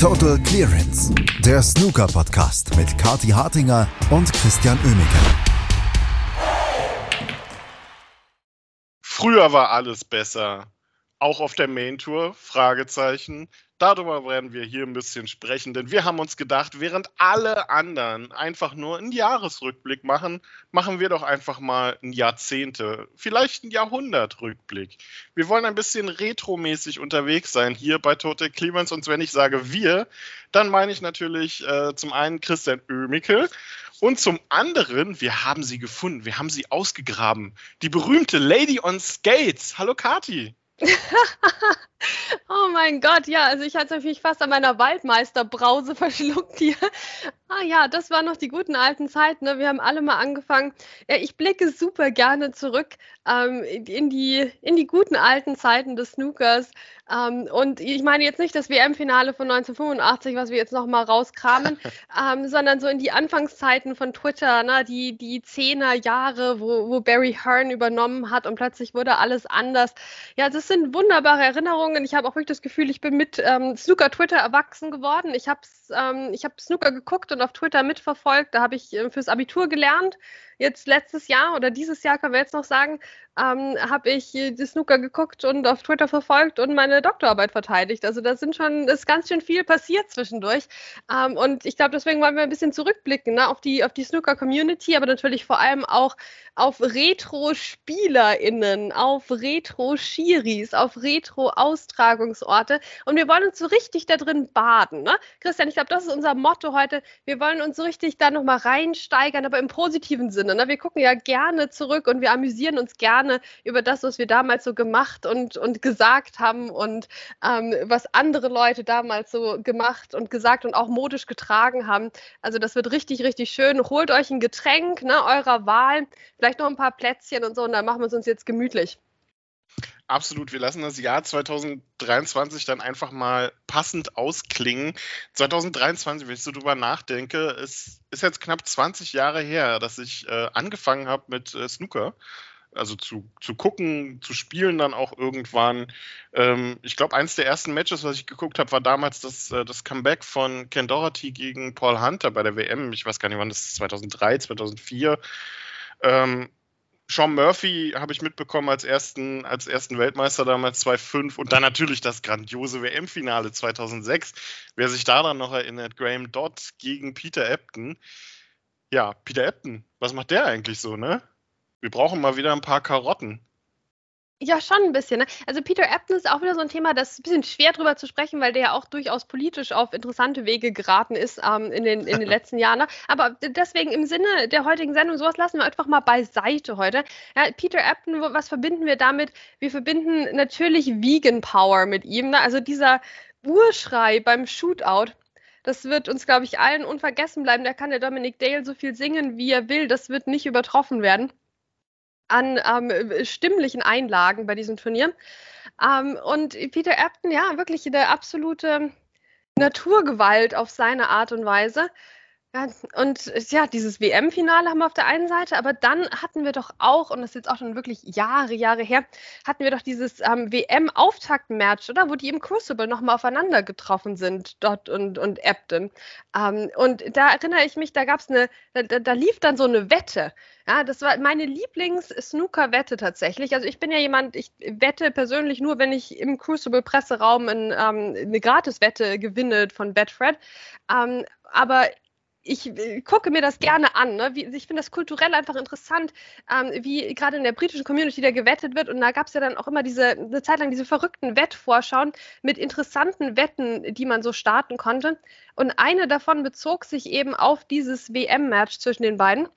Total Clearance, der Snooker-Podcast mit Kati Hartinger und Christian Oemeke. Früher war alles besser. Auch auf der Main Tour? Fragezeichen. Darüber werden wir hier ein bisschen sprechen, denn wir haben uns gedacht, während alle anderen einfach nur einen Jahresrückblick machen, machen wir doch einfach mal ein Jahrzehnte, vielleicht ein Jahrhundertrückblick. Wir wollen ein bisschen retromäßig unterwegs sein hier bei Total Clemens und wenn ich sage wir, dann meine ich natürlich äh, zum einen Christian Oemicke und zum anderen, wir haben sie gefunden, wir haben sie ausgegraben. Die berühmte Lady on Skates. Hallo Kati. oh mein Gott, ja, also ich hatte mich fast an meiner Waldmeisterbrause verschluckt hier. Ah ja, das waren noch die guten alten Zeiten. Ne? Wir haben alle mal angefangen. Ja, ich blicke super gerne zurück ähm, in, die, in die guten alten Zeiten des Snookers. Ähm, und ich meine jetzt nicht das WM-Finale von 1985, was wir jetzt nochmal rauskramen, ähm, sondern so in die Anfangszeiten von Twitter, ne? die, die Zehner-Jahre, wo, wo Barry Hearn übernommen hat und plötzlich wurde alles anders. Ja, das sind wunderbare Erinnerungen. Ich habe auch wirklich das Gefühl, ich bin mit ähm, Snooker-Twitter erwachsen geworden. Ich habe ähm, hab Snooker geguckt und und auf Twitter mitverfolgt. Da habe ich äh, fürs Abitur gelernt jetzt letztes Jahr oder dieses Jahr, können wir jetzt noch sagen, ähm, habe ich die Snooker geguckt und auf Twitter verfolgt und meine Doktorarbeit verteidigt. Also da sind schon, ist ganz schön viel passiert zwischendurch. Ähm, und ich glaube, deswegen wollen wir ein bisschen zurückblicken ne, auf die, auf die Snooker-Community, aber natürlich vor allem auch auf Retro-SpielerInnen, auf Retro-Schiris, auf Retro-Austragungsorte. Und wir wollen uns so richtig da drin baden. Ne? Christian, ich glaube, das ist unser Motto heute. Wir wollen uns so richtig da nochmal reinsteigern, aber im positiven Sinne. Sinne. Ne? Wir gucken ja gerne zurück und wir amüsieren uns gerne über das, was wir damals so gemacht und, und gesagt haben und ähm, was andere Leute damals so gemacht und gesagt und auch modisch getragen haben. Also das wird richtig, richtig schön. Holt euch ein Getränk ne, eurer Wahl, vielleicht noch ein paar Plätzchen und so und dann machen wir es uns jetzt gemütlich. Absolut, wir lassen das Jahr 2023 dann einfach mal passend ausklingen. 2023, wenn ich so drüber nachdenke, ist, ist jetzt knapp 20 Jahre her, dass ich äh, angefangen habe mit äh, Snooker. Also zu, zu gucken, zu spielen dann auch irgendwann. Ähm, ich glaube, eines der ersten Matches, was ich geguckt habe, war damals das, äh, das Comeback von Ken Doherty gegen Paul Hunter bei der WM. Ich weiß gar nicht, wann das ist, 2003, 2004. Ähm, Sean Murphy habe ich mitbekommen als ersten, als ersten Weltmeister damals 2005 und dann natürlich das grandiose WM-Finale 2006. Wer sich daran noch erinnert, Graham Dodd gegen Peter Ebton. Ja, Peter Ebton, was macht der eigentlich so, ne? Wir brauchen mal wieder ein paar Karotten. Ja, schon ein bisschen. Ne? Also Peter Ebton ist auch wieder so ein Thema, das ist ein bisschen schwer drüber zu sprechen, weil der ja auch durchaus politisch auf interessante Wege geraten ist ähm, in, den, in den letzten Jahren. Ne? Aber deswegen im Sinne der heutigen Sendung, sowas lassen wir einfach mal beiseite heute. Ja, Peter Ebton, was verbinden wir damit? Wir verbinden natürlich Vegan Power mit ihm. Ne? Also dieser Urschrei beim Shootout. Das wird uns, glaube ich, allen unvergessen bleiben. Da kann der Dominic Dale so viel singen, wie er will. Das wird nicht übertroffen werden an ähm, stimmlichen Einlagen bei diesem Turnier. Ähm, und Peter Ebton, ja, wirklich eine absolute Naturgewalt auf seine Art und Weise. Ja, und ja, dieses WM-Finale haben wir auf der einen Seite, aber dann hatten wir doch auch, und das ist jetzt auch schon wirklich Jahre, Jahre her, hatten wir doch dieses ähm, WM-Auftakt-Match, oder? Wo die im Crucible nochmal aufeinander getroffen sind, Dot und, und Ebden. Ähm, und da erinnere ich mich, da gab es eine, da, da, lief dann so eine Wette. Ja, das war meine Lieblings-Snooker-Wette tatsächlich. Also ich bin ja jemand, ich wette persönlich nur, wenn ich im Crucible-Presseraum ähm, eine Gratis-Wette gewinne von Betfred. Ähm, aber ich äh, gucke mir das gerne an. Ne? Wie, ich finde das kulturell einfach interessant, ähm, wie gerade in der britischen Community da gewettet wird. Und da gab es ja dann auch immer diese, eine Zeit lang diese verrückten Wettvorschauen mit interessanten Wetten, die man so starten konnte. Und eine davon bezog sich eben auf dieses WM-Match zwischen den beiden.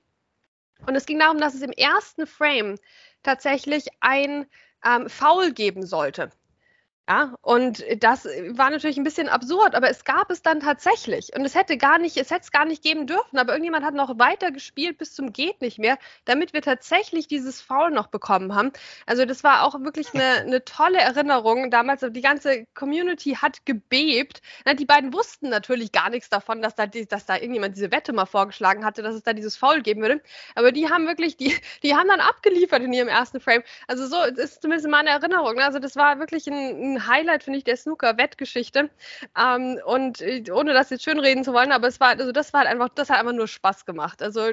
Und es ging darum, dass es im ersten Frame tatsächlich ein ähm, Foul geben sollte. Ja, und das war natürlich ein bisschen absurd, aber es gab es dann tatsächlich. Und es hätte gar nicht, es hätte es gar nicht geben dürfen, aber irgendjemand hat noch weiter gespielt bis zum Geht nicht mehr, damit wir tatsächlich dieses Foul noch bekommen haben. Also das war auch wirklich eine, eine tolle Erinnerung. Damals, die ganze Community hat gebebt. Na, die beiden wussten natürlich gar nichts davon, dass da, dass da irgendjemand diese Wette mal vorgeschlagen hatte, dass es da dieses Foul geben würde. Aber die haben wirklich, die, die haben dann abgeliefert in ihrem ersten Frame. Also so ist zumindest meine Erinnerung. Also das war wirklich ein, ein Highlight, finde ich, der Snooker-Wettgeschichte. Ähm, und äh, ohne das jetzt schön reden zu wollen, aber es war, also das war halt einfach, das hat einfach nur Spaß gemacht. Also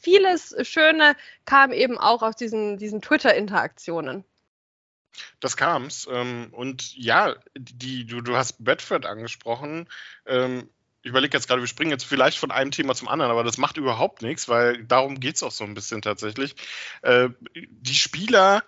vieles Schöne kam eben auch aus diesen, diesen Twitter-Interaktionen. Das kam's. Ähm, und ja, die, du, du hast Bedford angesprochen. Ähm, ich überlege jetzt gerade, wir springen jetzt vielleicht von einem Thema zum anderen, aber das macht überhaupt nichts, weil darum geht es auch so ein bisschen tatsächlich. Äh, die Spieler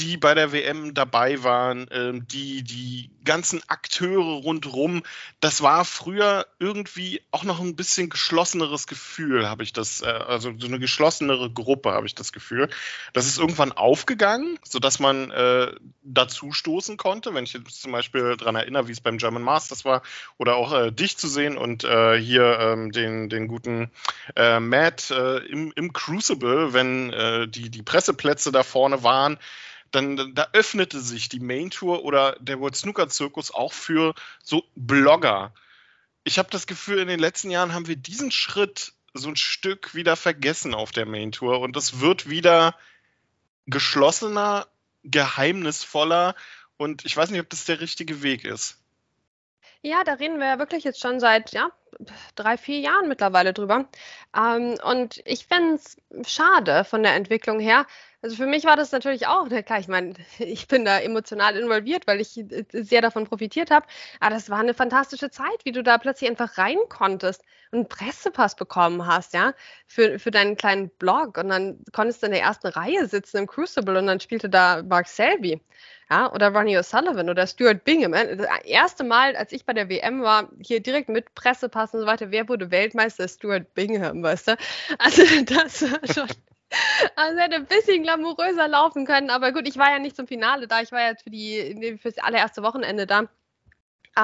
die bei der WM dabei waren, ähm, die, die ganzen Akteure rundherum, das war früher irgendwie auch noch ein bisschen geschlosseneres Gefühl, habe ich das, äh, also so eine geschlossenere Gruppe, habe ich das Gefühl. Das ist irgendwann aufgegangen, sodass man äh, dazu stoßen konnte, wenn ich jetzt zum Beispiel daran erinnere, wie es beim German Masters war, oder auch äh, dich zu sehen und äh, hier ähm, den, den guten äh, Matt äh, im, im Crucible, wenn die, die Presseplätze da vorne waren dann da öffnete sich die Main Tour oder der World Snooker Zirkus auch für so Blogger. Ich habe das Gefühl, in den letzten Jahren haben wir diesen Schritt so ein Stück wieder vergessen auf der Main Tour und es wird wieder geschlossener, geheimnisvoller und ich weiß nicht, ob das der richtige Weg ist. Ja, da reden wir ja wirklich jetzt schon seit ja, drei, vier Jahren mittlerweile drüber. Ähm, und ich fände es schade von der Entwicklung her. Also für mich war das natürlich auch, na klar, ich meine, ich bin da emotional involviert, weil ich äh, sehr davon profitiert habe. Aber das war eine fantastische Zeit, wie du da plötzlich einfach rein konntest und einen Pressepass bekommen hast, ja, für, für deinen kleinen Blog. Und dann konntest du in der ersten Reihe sitzen im Crucible und dann spielte da Mark Selby ja, oder Ronnie O'Sullivan oder Stuart Bingham. Das erste Mal, als ich bei der WM war, hier direkt mit Pressepass und so weiter, wer wurde Weltmeister? Stuart Bingham, weißt du? Also das war schon. Also hätte ein bisschen glamouröser laufen können, aber gut, ich war ja nicht zum Finale da, ich war ja für die für das allererste Wochenende da. Um,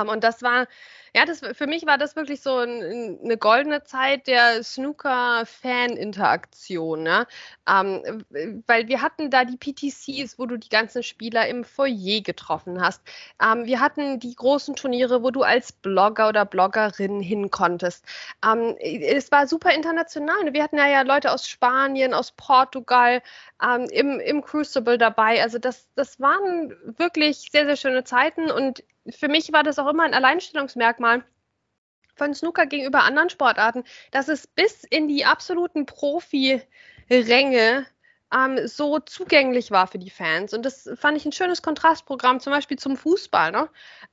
ähm, und das war ja, das, für mich war das wirklich so ein, eine goldene Zeit der Snooker-Fan-Interaktion. Ja? Ähm, weil wir hatten da die PTCs, wo du die ganzen Spieler im Foyer getroffen hast. Ähm, wir hatten die großen Turniere, wo du als Blogger oder Bloggerin hin konntest. Ähm, es war super international. Wir hatten ja, ja Leute aus Spanien, aus Portugal ähm, im, im Crucible dabei. Also das, das waren wirklich sehr, sehr schöne Zeiten und für mich war das auch immer ein Alleinstellungsmerkmal von Snooker gegenüber anderen Sportarten, dass es bis in die absoluten Profi-Ränge ähm, so zugänglich war für die Fans. Und das fand ich ein schönes Kontrastprogramm, zum Beispiel zum Fußball. Ne?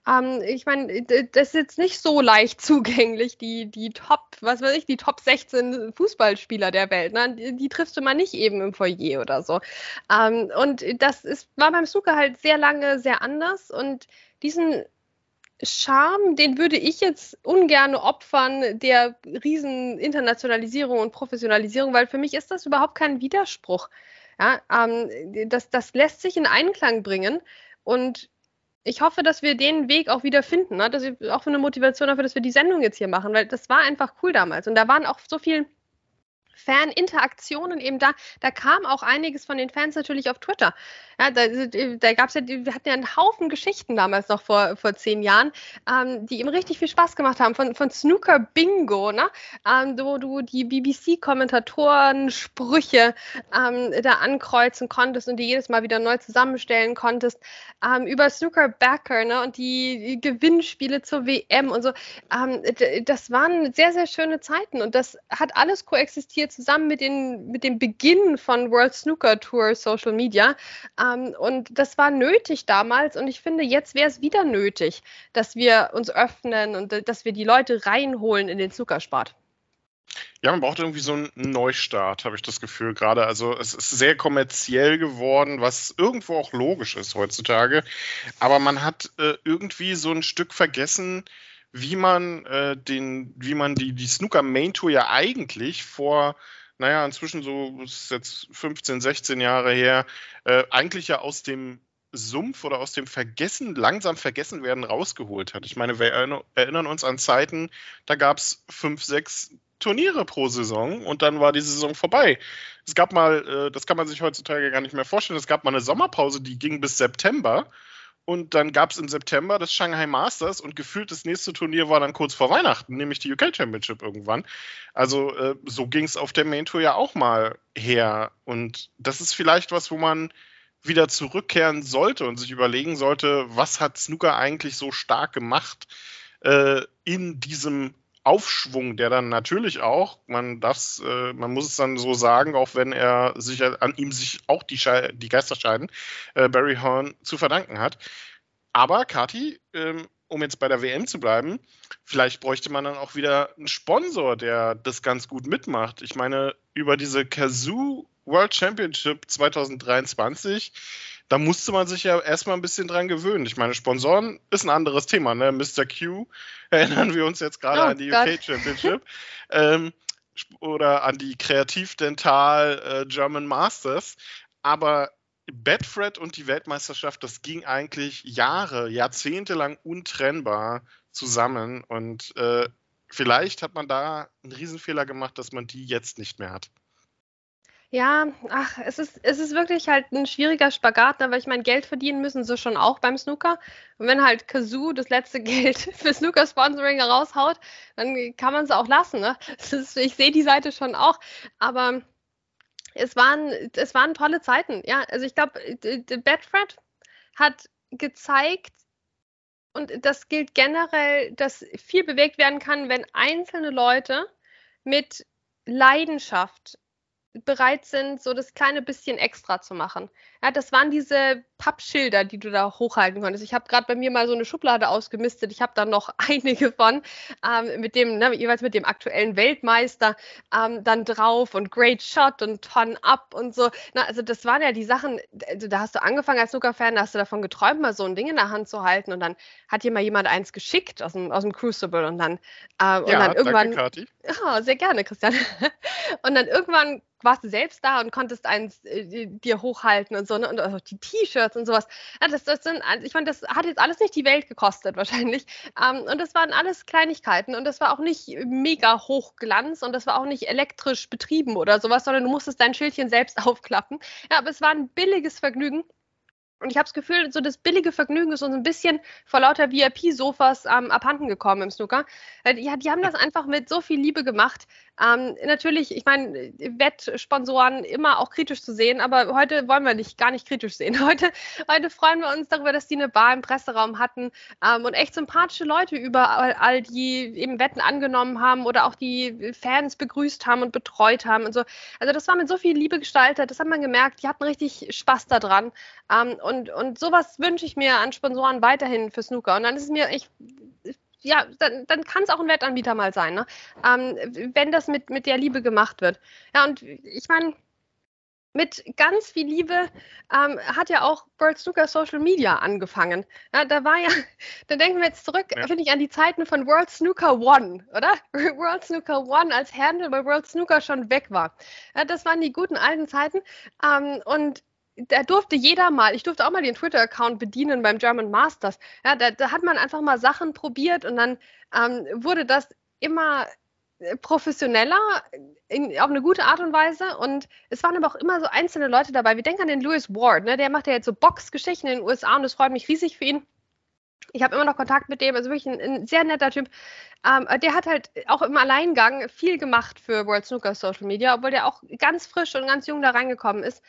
Ähm, ich meine, das ist jetzt nicht so leicht zugänglich, die, die Top, was weiß ich, die Top 16 Fußballspieler der Welt. Ne? Die, die triffst du mal nicht eben im Foyer oder so. Ähm, und das ist, war beim Snooker halt sehr lange sehr anders und diesen Charme, den würde ich jetzt ungern opfern der riesen Internationalisierung und Professionalisierung, weil für mich ist das überhaupt kein Widerspruch. Ja, ähm, das, das lässt sich in Einklang bringen und ich hoffe, dass wir den Weg auch wieder finden. Ne? Das ist auch eine Motivation dafür, dass wir die Sendung jetzt hier machen, weil das war einfach cool damals und da waren auch so viele Fan-Interaktionen eben da. Da kam auch einiges von den Fans natürlich auf Twitter. Ja, da, da gab es ja, wir hatten ja einen Haufen Geschichten damals noch vor, vor zehn Jahren, ähm, die ihm richtig viel Spaß gemacht haben. Von, von Snooker Bingo, ne? Ähm, wo du die BBC-Kommentatoren Sprüche ähm, da ankreuzen konntest und die jedes Mal wieder neu zusammenstellen konntest. Ähm, über Snooker Backer ne? und die, die, Gewinnspiele zur WM und so. Ähm, das waren sehr, sehr schöne Zeiten und das hat alles koexistiert zusammen mit, den, mit dem Beginn von World Snooker Tour Social Media. Ähm, und das war nötig damals und ich finde, jetzt wäre es wieder nötig, dass wir uns öffnen und dass wir die Leute reinholen in den Zuckerspart. Ja, man braucht irgendwie so einen Neustart, habe ich das Gefühl gerade. Also es ist sehr kommerziell geworden, was irgendwo auch logisch ist heutzutage. Aber man hat äh, irgendwie so ein Stück vergessen, wie man äh, den, wie man die, die Snooker Main Tour ja eigentlich vor naja, inzwischen so, ist jetzt 15, 16 Jahre her, äh, eigentlich ja aus dem Sumpf oder aus dem Vergessen, langsam vergessen werden, rausgeholt hat. Ich meine, wir erinnern uns an Zeiten, da gab es fünf, sechs Turniere pro Saison und dann war die Saison vorbei. Es gab mal, äh, das kann man sich heutzutage gar nicht mehr vorstellen, es gab mal eine Sommerpause, die ging bis September und dann gab es im September das Shanghai Masters und gefühlt das nächste Turnier war dann kurz vor Weihnachten, nämlich die UK Championship irgendwann. Also äh, so ging es auf der Main Tour ja auch mal her. Und das ist vielleicht was, wo man wieder zurückkehren sollte und sich überlegen sollte, was hat Snooker eigentlich so stark gemacht äh, in diesem Aufschwung, der dann natürlich auch, man darf äh, man muss es dann so sagen, auch wenn er sich an ihm sich auch die, die Geister scheiden, äh, Barry Horn zu verdanken hat. Aber Kati, ähm, um jetzt bei der WM zu bleiben, vielleicht bräuchte man dann auch wieder einen Sponsor, der das ganz gut mitmacht. Ich meine, über diese Kazoo World Championship 2023 da musste man sich ja erstmal ein bisschen dran gewöhnen. Ich meine, Sponsoren ist ein anderes Thema, ne? Mr. Q, erinnern wir uns jetzt gerade oh, an die Gott. UK Championship. ähm, oder an die Kreativdental äh, German Masters. Aber Betfred und die Weltmeisterschaft, das ging eigentlich Jahre, Jahrzehnte lang untrennbar zusammen. Und äh, vielleicht hat man da einen Riesenfehler gemacht, dass man die jetzt nicht mehr hat. Ja, ach, es ist, es ist wirklich halt ein schwieriger Spagat, ne, weil ich mein Geld verdienen müssen sie schon auch beim Snooker. Und wenn halt Kazoo das letzte Geld für Snooker-Sponsoring raushaut, dann kann man es auch lassen. Ne? Ist, ich sehe die Seite schon auch. Aber es waren, es waren tolle Zeiten. Ja, also ich glaube, Betfred hat gezeigt, und das gilt generell, dass viel bewegt werden kann, wenn einzelne Leute mit Leidenschaft bereit sind, so das kleine bisschen extra zu machen. Ja, das waren diese Pappschilder, die du da hochhalten konntest. Ich habe gerade bei mir mal so eine Schublade ausgemistet. Ich habe da noch einige von, ähm, mit dem, ne, jeweils mit dem aktuellen Weltmeister ähm, dann drauf und Great Shot und Ton Up und so. Na, also das waren ja die Sachen, also da hast du angefangen als Snooker-Fan, da hast du davon geträumt, mal so ein Ding in der Hand zu halten und dann hat dir mal jemand eins geschickt aus dem, aus dem Crucible und dann, äh, und ja, dann irgendwann. Danke, Kathi. Ja, sehr gerne, Christian. und dann irgendwann warst du selbst da und konntest eins äh, dir hochhalten und so, ne? und auch die T-Shirts und sowas. Ja, das, das sind, ich meine, das hat jetzt alles nicht die Welt gekostet wahrscheinlich. Ähm, und das waren alles Kleinigkeiten und das war auch nicht mega hochglanz und das war auch nicht elektrisch betrieben oder sowas, sondern du musstest dein Schildchen selbst aufklappen. Ja, aber es war ein billiges Vergnügen. Und ich habe das Gefühl, so das billige Vergnügen ist uns ein bisschen vor lauter VIP-Sofas ähm, abhanden gekommen im Snooker. Ja, die haben das einfach mit so viel Liebe gemacht. Ähm, natürlich, ich meine, Wettsponsoren immer auch kritisch zu sehen, aber heute wollen wir nicht gar nicht kritisch sehen. Heute, heute freuen wir uns darüber, dass die eine Bar im Presseraum hatten ähm, und echt sympathische Leute überall, die eben Wetten angenommen haben oder auch die Fans begrüßt haben und betreut haben und so. Also das war mit so viel Liebe gestaltet, das hat man gemerkt, die hatten richtig Spaß daran. Ähm, und, und sowas wünsche ich mir an Sponsoren weiterhin für Snooker. Und dann ist es mir, ich ja, dann, dann kann es auch ein Wettanbieter mal sein, ne? Ähm, wenn das mit, mit der Liebe gemacht wird. Ja, und ich meine, mit ganz viel Liebe ähm, hat ja auch World Snooker Social Media angefangen. Ja, da war ja, da denken wir jetzt zurück, ja. finde ich, an die Zeiten von World Snooker One, oder? World Snooker One als Handle bei World Snooker schon weg war. Ja, das waren die guten alten Zeiten. Ähm, und da durfte jeder mal, ich durfte auch mal den Twitter-Account bedienen beim German Masters. Ja, da, da, hat man einfach mal Sachen probiert und dann ähm, wurde das immer äh, professioneller in, auf eine gute Art und Weise und es waren aber auch immer so einzelne Leute dabei. Wir denken an den Lewis Ward, ne? der macht ja jetzt so Boxgeschichten in den USA und das freut mich riesig für ihn. Ich habe immer noch Kontakt mit dem, also wirklich ein, ein sehr netter Typ. Ähm, der hat halt auch im Alleingang viel gemacht für World Snooker Social Media, obwohl der auch ganz frisch und ganz jung da reingekommen ist.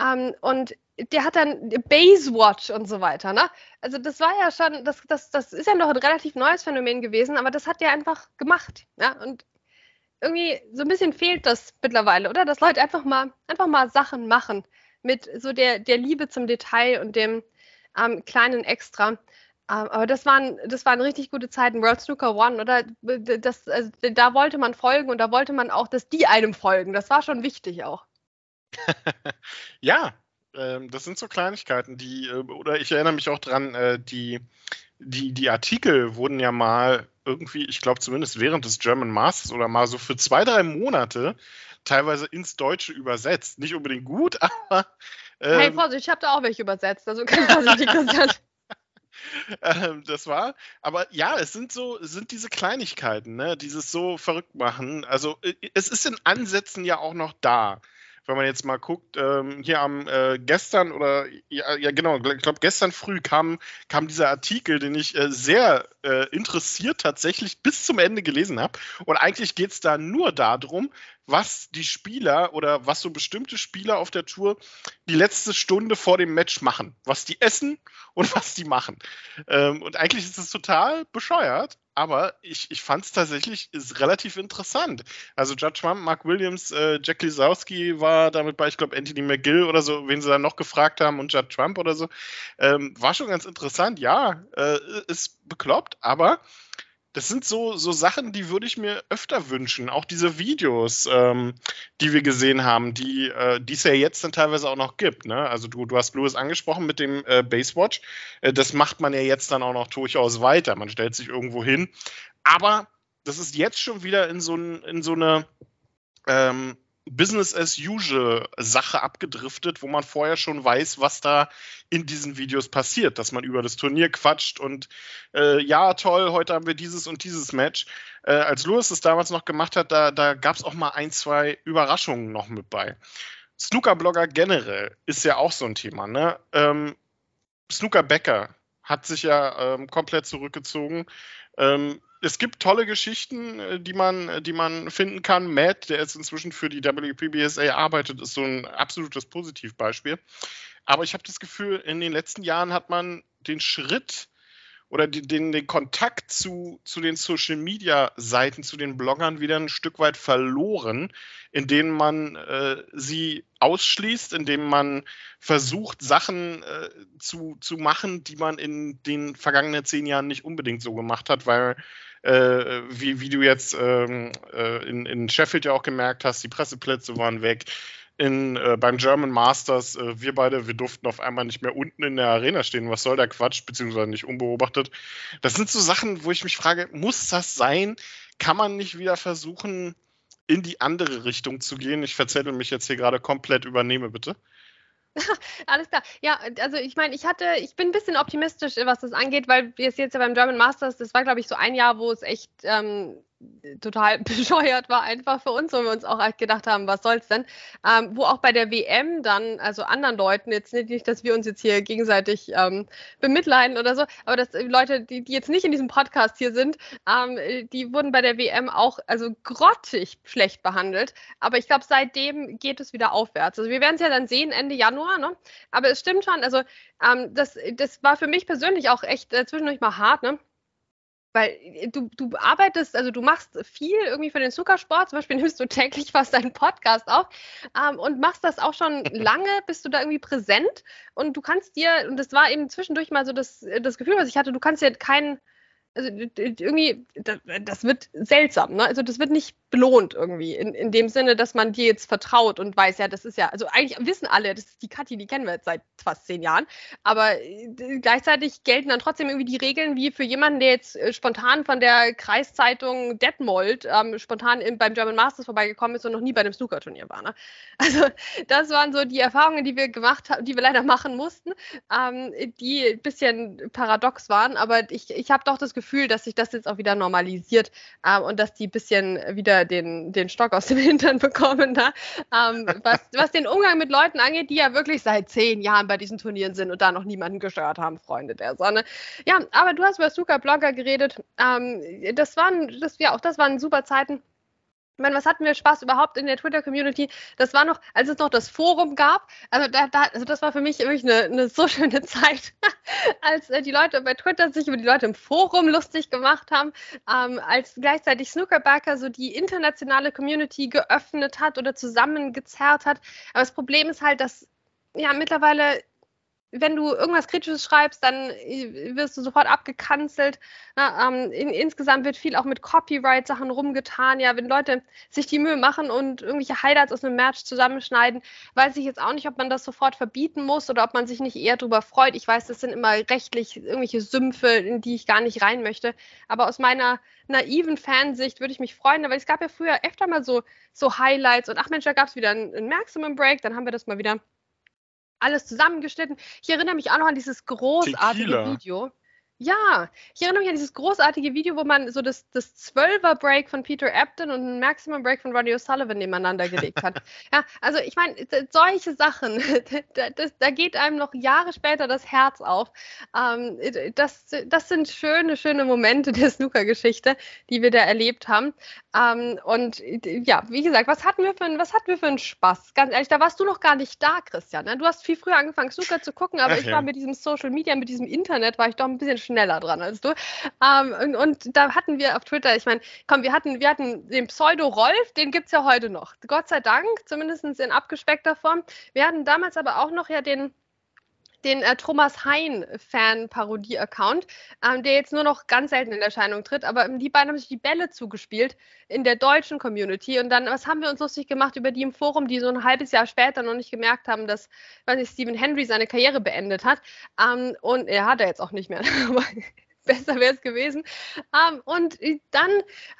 Ähm, und der hat dann Basewatch und so weiter. Ne? Also das war ja schon, das, das, das ist ja noch ein relativ neues Phänomen gewesen, aber das hat der einfach gemacht. Ja? Und irgendwie so ein bisschen fehlt das mittlerweile, oder? Dass Leute einfach mal, einfach mal Sachen machen mit so der, der Liebe zum Detail und dem ähm, kleinen Extra. Ähm, aber das waren, das waren richtig gute Zeiten. World Snooker One, oder? Das, also, da wollte man folgen und da wollte man auch, dass die einem folgen. Das war schon wichtig auch. ja, ähm, das sind so Kleinigkeiten, die, äh, oder ich erinnere mich auch dran, äh, die, die, die Artikel wurden ja mal irgendwie, ich glaube zumindest während des German Masters oder mal so für zwei, drei Monate teilweise ins Deutsche übersetzt. Nicht unbedingt gut, aber. Ähm, hey, Vorsicht, ich habe da auch welche übersetzt, also keine Vorsicht, Christian. ähm, das war, aber ja, es sind so, es sind diese Kleinigkeiten, ne, dieses so verrückt machen. Also, äh, es ist in Ansätzen ja auch noch da wenn man jetzt mal guckt, ähm, hier am äh, gestern oder ja, ja genau, ich glaube gestern früh kam, kam dieser Artikel, den ich äh, sehr äh, interessiert tatsächlich bis zum Ende gelesen habe. Und eigentlich geht es da nur darum, was die Spieler oder was so bestimmte Spieler auf der Tour die letzte Stunde vor dem Match machen. Was die essen und was die machen. Ähm, und eigentlich ist es total bescheuert, aber ich, ich fand es tatsächlich ist relativ interessant. Also Judge Trump, Mark Williams, äh, Jack Lisowski war damit bei, ich glaube, Anthony McGill oder so, wen sie dann noch gefragt haben und Judge Trump oder so. Ähm, war schon ganz interessant, ja, äh, ist bekloppt, aber das sind so, so Sachen, die würde ich mir öfter wünschen. Auch diese Videos, ähm, die wir gesehen haben, die äh, es ja jetzt dann teilweise auch noch gibt. Ne? Also du, du hast Louis angesprochen mit dem äh, Basewatch. Äh, das macht man ja jetzt dann auch noch durchaus weiter. Man stellt sich irgendwo hin. Aber das ist jetzt schon wieder in so, in so eine ähm, Business as usual Sache abgedriftet, wo man vorher schon weiß, was da in diesen Videos passiert, dass man über das Turnier quatscht und äh, ja, toll, heute haben wir dieses und dieses Match. Äh, als Louis das damals noch gemacht hat, da, da gab es auch mal ein, zwei Überraschungen noch mit bei. Snooker-Blogger generell ist ja auch so ein Thema. Ne? Ähm, Snooker Becker hat sich ja ähm, komplett zurückgezogen. Ähm, es gibt tolle Geschichten, äh, die man, die man finden kann. Matt, der jetzt inzwischen für die WPBSA arbeitet, ist so ein absolutes Positivbeispiel. Aber ich habe das Gefühl, in den letzten Jahren hat man den Schritt oder den, den Kontakt zu, zu den Social Media Seiten, zu den Bloggern wieder ein Stück weit verloren, indem man äh, sie ausschließt, indem man versucht, Sachen äh, zu, zu machen, die man in den vergangenen zehn Jahren nicht unbedingt so gemacht hat, weil äh, wie, wie du jetzt ähm, äh, in, in Sheffield ja auch gemerkt hast, die Presseplätze waren weg. In, äh, beim German Masters, äh, wir beide, wir durften auf einmal nicht mehr unten in der Arena stehen. Was soll der Quatsch, beziehungsweise nicht unbeobachtet. Das sind so Sachen, wo ich mich frage, muss das sein? Kann man nicht wieder versuchen, in die andere Richtung zu gehen? Ich verzettel mich jetzt hier gerade komplett, übernehme bitte. Alles klar. Ja, also ich meine, ich hatte, ich bin ein bisschen optimistisch, was das angeht, weil wir es jetzt ja beim German Masters, das war, glaube ich, so ein Jahr, wo es echt ähm, total bescheuert war einfach für uns, wo wir uns auch gedacht haben, was soll's denn? Ähm, wo auch bei der WM dann, also anderen Leuten, jetzt nicht, dass wir uns jetzt hier gegenseitig ähm, bemitleiden oder so, aber dass Leute, die, die jetzt nicht in diesem Podcast hier sind, ähm, die wurden bei der WM auch also grottig schlecht behandelt. Aber ich glaube, seitdem geht es wieder aufwärts. Also wir werden es ja dann sehen Ende Januar, ne? Aber es stimmt schon, also ähm, das, das war für mich persönlich auch echt äh, zwischendurch mal hart, ne? Weil äh, du, du arbeitest, also du machst viel irgendwie für den Zuckersport, zum Beispiel nimmst du täglich fast deinen Podcast auf ähm, und machst das auch schon lange, bist du da irgendwie präsent und du kannst dir, und das war eben zwischendurch mal so das, das Gefühl, was ich hatte, du kannst dir keinen also irgendwie, das, wird seltsam, ne? Also das wird nicht belohnt irgendwie, in, in dem Sinne, dass man dir jetzt vertraut und weiß, ja, das ist ja, also eigentlich wissen alle, das ist die Kathi, die kennen wir jetzt seit fast zehn Jahren, aber äh, gleichzeitig gelten dann trotzdem irgendwie die Regeln wie für jemanden, der jetzt äh, spontan von der Kreiszeitung Detmold ähm, spontan in, beim German Masters vorbeigekommen ist und noch nie bei einem Snooker-Turnier war. Ne? Also das waren so die Erfahrungen, die wir gemacht haben, die wir leider machen mussten, ähm, die ein bisschen paradox waren, aber ich, ich habe doch das Gefühl, dass sich das jetzt auch wieder normalisiert ähm, und dass die ein bisschen wieder den, den Stock aus dem Hintern bekommen, ne? ähm, was, was den Umgang mit Leuten angeht, die ja wirklich seit zehn Jahren bei diesen Turnieren sind und da noch niemanden gestört haben, Freunde der Sonne. Ja, aber du hast über Suka-Blogger geredet. Ähm, das waren, das, ja, auch das waren super Zeiten. Ich meine, was hatten wir Spaß überhaupt in der Twitter-Community? Das war noch, als es noch das Forum gab. Also, da, da, also das war für mich wirklich eine, eine so schöne Zeit, als äh, die Leute bei Twitter sich über die Leute im Forum lustig gemacht haben, ähm, als gleichzeitig Snookerbacker so die internationale Community geöffnet hat oder zusammengezerrt hat. Aber das Problem ist halt, dass ja mittlerweile wenn du irgendwas Kritisches schreibst, dann äh, wirst du sofort abgekanzelt. Na, ähm, in, insgesamt wird viel auch mit Copyright-Sachen rumgetan. Ja, wenn Leute sich die Mühe machen und irgendwelche Highlights aus einem Match zusammenschneiden, weiß ich jetzt auch nicht, ob man das sofort verbieten muss oder ob man sich nicht eher darüber freut. Ich weiß, das sind immer rechtlich irgendwelche Sümpfe, in die ich gar nicht rein möchte. Aber aus meiner naiven Fansicht würde ich mich freuen, weil es gab ja früher öfter mal so, so Highlights und ach Mensch, da gab es wieder ein, ein Maximum Break, dann haben wir das mal wieder alles zusammengeschnitten. Ich erinnere mich auch noch an dieses großartige Tequila. Video. Ja, ich erinnere mich an dieses großartige Video, wo man so das, das 12er-Break von Peter Ebdon und ein Maximum-Break von Roddy O'Sullivan nebeneinander gelegt hat. ja, also ich meine, solche Sachen, da, das, da, geht einem noch Jahre später das Herz auf. Ähm, das, das sind schöne, schöne Momente der Snooker-Geschichte, die wir da erlebt haben. Ähm, und ja, wie gesagt, was hatten wir für ein, was hatten wir für einen Spaß? Ganz ehrlich, da warst du noch gar nicht da, Christian. Ne? Du hast viel früher angefangen, Snooker zu gucken, aber Ach, ich ja. war mit diesem Social Media, mit diesem Internet, war ich doch ein bisschen schneller dran als du. Ähm, und, und, da hatten wir auf Twitter, ich meine, komm, wir hatten, wir hatten den Pseudo-Rolf, den gibt es ja heute noch. Gott sei Dank, zumindest in abgespeckter Form. Wir hatten damals aber auch noch ja den den äh, Thomas Hein-Fan-Parodie-Account, ähm, der jetzt nur noch ganz selten in Erscheinung tritt. Aber die beiden haben sich die Bälle zugespielt in der deutschen Community. Und dann, was haben wir uns lustig gemacht über die im Forum, die so ein halbes Jahr später noch nicht gemerkt haben, dass, weiß nicht, Stephen Henry seine Karriere beendet hat. Ähm, und er hat er jetzt auch nicht mehr. besser wäre es gewesen. Um, ähm, und dann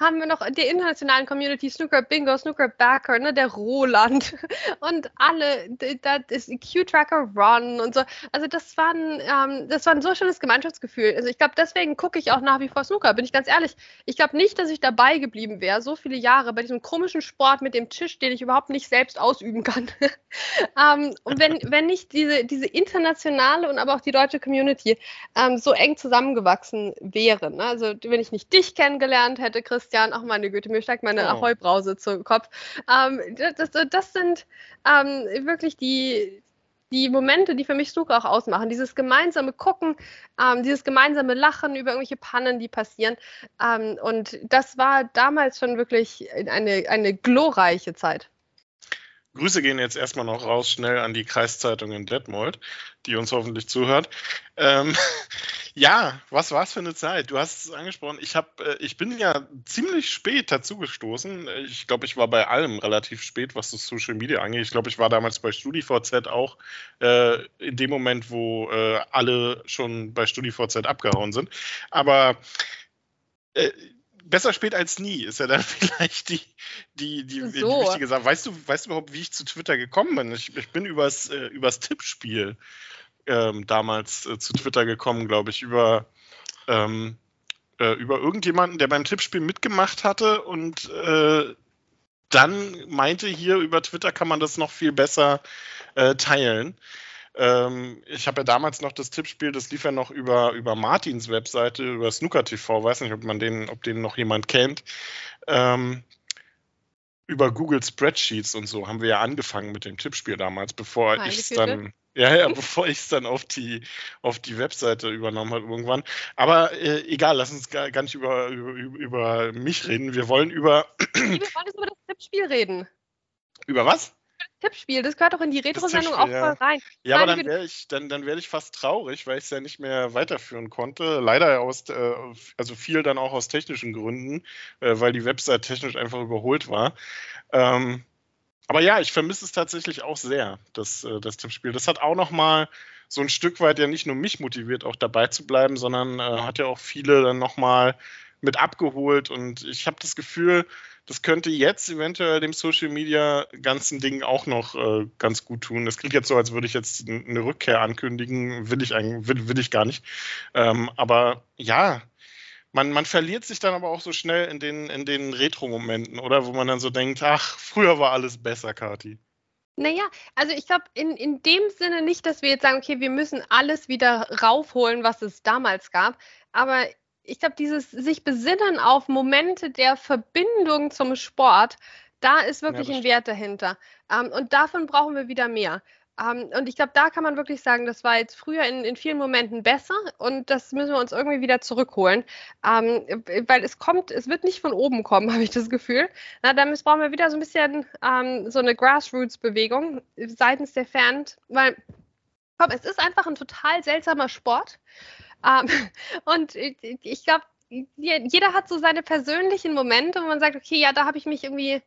haben wir noch die internationalen Community, Snooker Bingo, Snooker Backer, ne, der Roland und alle, das ist Q-Tracker Run und so. Also das war, ein, ähm, das war ein so schönes Gemeinschaftsgefühl. Also ich glaube, deswegen gucke ich auch nach wie vor Snooker, bin ich ganz ehrlich. Ich glaube nicht, dass ich dabei geblieben wäre, so viele Jahre bei diesem komischen Sport mit dem Tisch, den ich überhaupt nicht selbst ausüben kann. um, ähm, und wenn, wenn nicht diese, diese internationale und aber auch die deutsche Community um, so eng zusammengewachsen gewachsen wäre. Ne? Also wenn ich nicht dich kennengelernt hätte, Christian, ach meine Güte, mir steigt meine oh. Ahoi-Brause zu Kopf. Ähm, das, das, sind ähm, wirklich die, die Momente, die für mich Snooker auch ausmachen. Dieses gemeinsame Gucken, ähm, dieses gemeinsame Lachen über irgendwelche Pannen, die passieren. Ähm, und das war damals schon wirklich eine, eine glorreiche Zeit. Grüße gehen jetzt erstmal noch raus, schnell an die Kreiszeitung in Detmold, die uns hoffentlich zuhört. Ähm, ja, was war es für eine Zeit? Du hast es angesprochen. Ich, hab, äh, ich bin ja ziemlich spät dazugestoßen. Ich glaube, ich war bei allem relativ spät, was das Social Media angeht. Ich glaube, ich war damals bei StudiVZ auch äh, in dem Moment, wo äh, alle schon bei StudiVZ abgehauen sind. Aber äh, besser spät als nie ist ja dann vielleicht die, die, die, so. die wichtige Sache. Weißt du, weißt du überhaupt, wie ich zu Twitter gekommen bin? Ich, ich bin übers, äh, übers Tippspiel ähm, damals äh, zu Twitter gekommen, glaube ich, über, ähm, äh, über irgendjemanden, der beim Tippspiel mitgemacht hatte und äh, dann meinte hier über Twitter kann man das noch viel besser äh, teilen. Ähm, ich habe ja damals noch das Tippspiel, das lief ja noch über, über Martins Webseite, über Snooker TV, weiß nicht, ob man den, ob den noch jemand kennt. Ähm, über Google Spreadsheets und so haben wir ja angefangen mit dem Tippspiel damals, bevor ich es dann, ja, ja, bevor ich es dann auf die, auf die Webseite übernommen habe irgendwann. Aber äh, egal, lass uns gar, gar nicht über, über, über mich reden. Wir wollen über. wir wollen jetzt über das Tippspiel reden. Über was? Tippspiel, das gehört doch in die Retro-Sendung auch ja. voll rein. Ja, aber dann wäre ich, dann, dann wär ich fast traurig, weil ich es ja nicht mehr weiterführen konnte. Leider aus, äh, also viel dann auch aus technischen Gründen, äh, weil die Website technisch einfach überholt war. Ähm, aber ja, ich vermisse es tatsächlich auch sehr, das, äh, das Tippspiel. Das hat auch nochmal so ein Stück weit ja nicht nur mich motiviert, auch dabei zu bleiben, sondern äh, hat ja auch viele dann nochmal mit abgeholt. Und ich habe das Gefühl, das könnte jetzt eventuell dem Social Media ganzen Ding auch noch äh, ganz gut tun. Das klingt jetzt so, als würde ich jetzt eine Rückkehr ankündigen. Will ich eigentlich, will, will ich gar nicht. Ähm, aber ja, man, man verliert sich dann aber auch so schnell in den, in den Retro-Momenten, oder? Wo man dann so denkt, ach, früher war alles besser, Kati. Naja, also ich glaube in, in dem Sinne nicht, dass wir jetzt sagen, okay, wir müssen alles wieder raufholen, was es damals gab. Aber ich glaube, dieses sich besinnen auf Momente der Verbindung zum Sport, da ist wirklich ja, ein Wert dahinter. Ähm, und davon brauchen wir wieder mehr. Ähm, und ich glaube, da kann man wirklich sagen, das war jetzt früher in, in, vielen Momenten besser und das müssen wir uns irgendwie wieder zurückholen. Ähm, weil es kommt, es wird nicht von oben kommen, habe ich das Gefühl. Na, dann brauchen wir wieder so ein bisschen um, so eine Grassroots-Bewegung seitens der Fans, weil komm, es ist einfach ein total seltsamer Sport. Ähm, und ich glaube, jeder hat so seine persönlichen Momente, wo man sagt, okay, ja, da habe ich mich irgendwie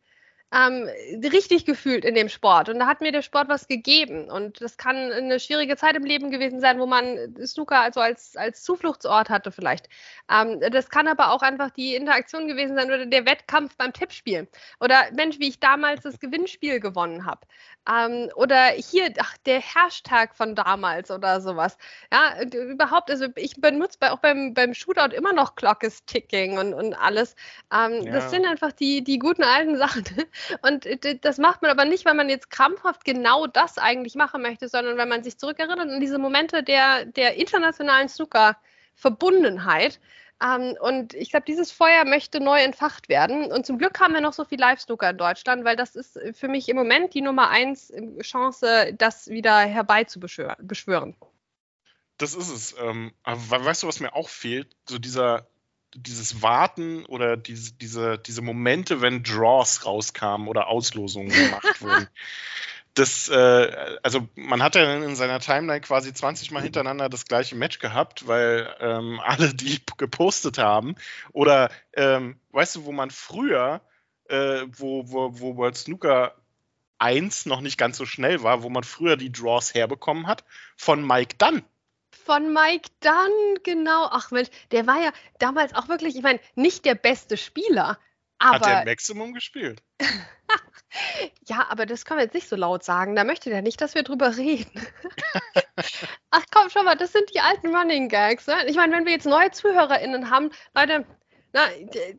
ähm, richtig gefühlt in dem Sport. Und da hat mir der Sport was gegeben. Und das kann eine schwierige Zeit im Leben gewesen sein, wo man Snooker also als, als Zufluchtsort hatte vielleicht. Ähm, das kann aber auch einfach die Interaktion gewesen sein oder der Wettkampf beim Tippspiel. Oder Mensch, wie ich damals das Gewinnspiel gewonnen habe. Ähm, oder hier, ach, der Hashtag von damals oder sowas. Ja, überhaupt, also ich benutze bei, auch beim, beim Shootout immer noch Clock is Ticking und, und alles. Ähm, ja. Das sind einfach die, die guten alten Sachen. Und das macht man aber nicht, weil man jetzt krampfhaft genau das eigentlich machen möchte, sondern weil man sich zurückerinnert an diese Momente der, der internationalen Snooker-Verbundenheit. Ähm, und ich glaube, dieses Feuer möchte neu entfacht werden. Und zum Glück haben wir noch so viel Live-Snooker in Deutschland, weil das ist für mich im Moment die Nummer eins Chance, das wieder herbeizubeschwören. Das ist es. Ähm, aber weißt du, was mir auch fehlt? So dieser dieses Warten oder diese, diese, diese Momente, wenn Draws rauskamen oder Auslosungen gemacht wurden. Das, äh, also man hat ja in seiner Timeline quasi 20 Mal hintereinander das gleiche Match gehabt, weil ähm, alle die gepostet haben. Oder ähm, weißt du, wo man früher, äh, wo, wo, wo World Snooker 1 noch nicht ganz so schnell war, wo man früher die Draws herbekommen hat, von Mike Dunn von Mike Dunn, genau. Ach Mensch, der war ja damals auch wirklich, ich meine, nicht der beste Spieler. Aber Hat er Maximum gespielt? ja, aber das können wir jetzt nicht so laut sagen. Da möchte der nicht, dass wir drüber reden. Ach komm, schau mal, das sind die alten Running Gags. Ne? Ich meine, wenn wir jetzt neue ZuhörerInnen haben, Leute, na,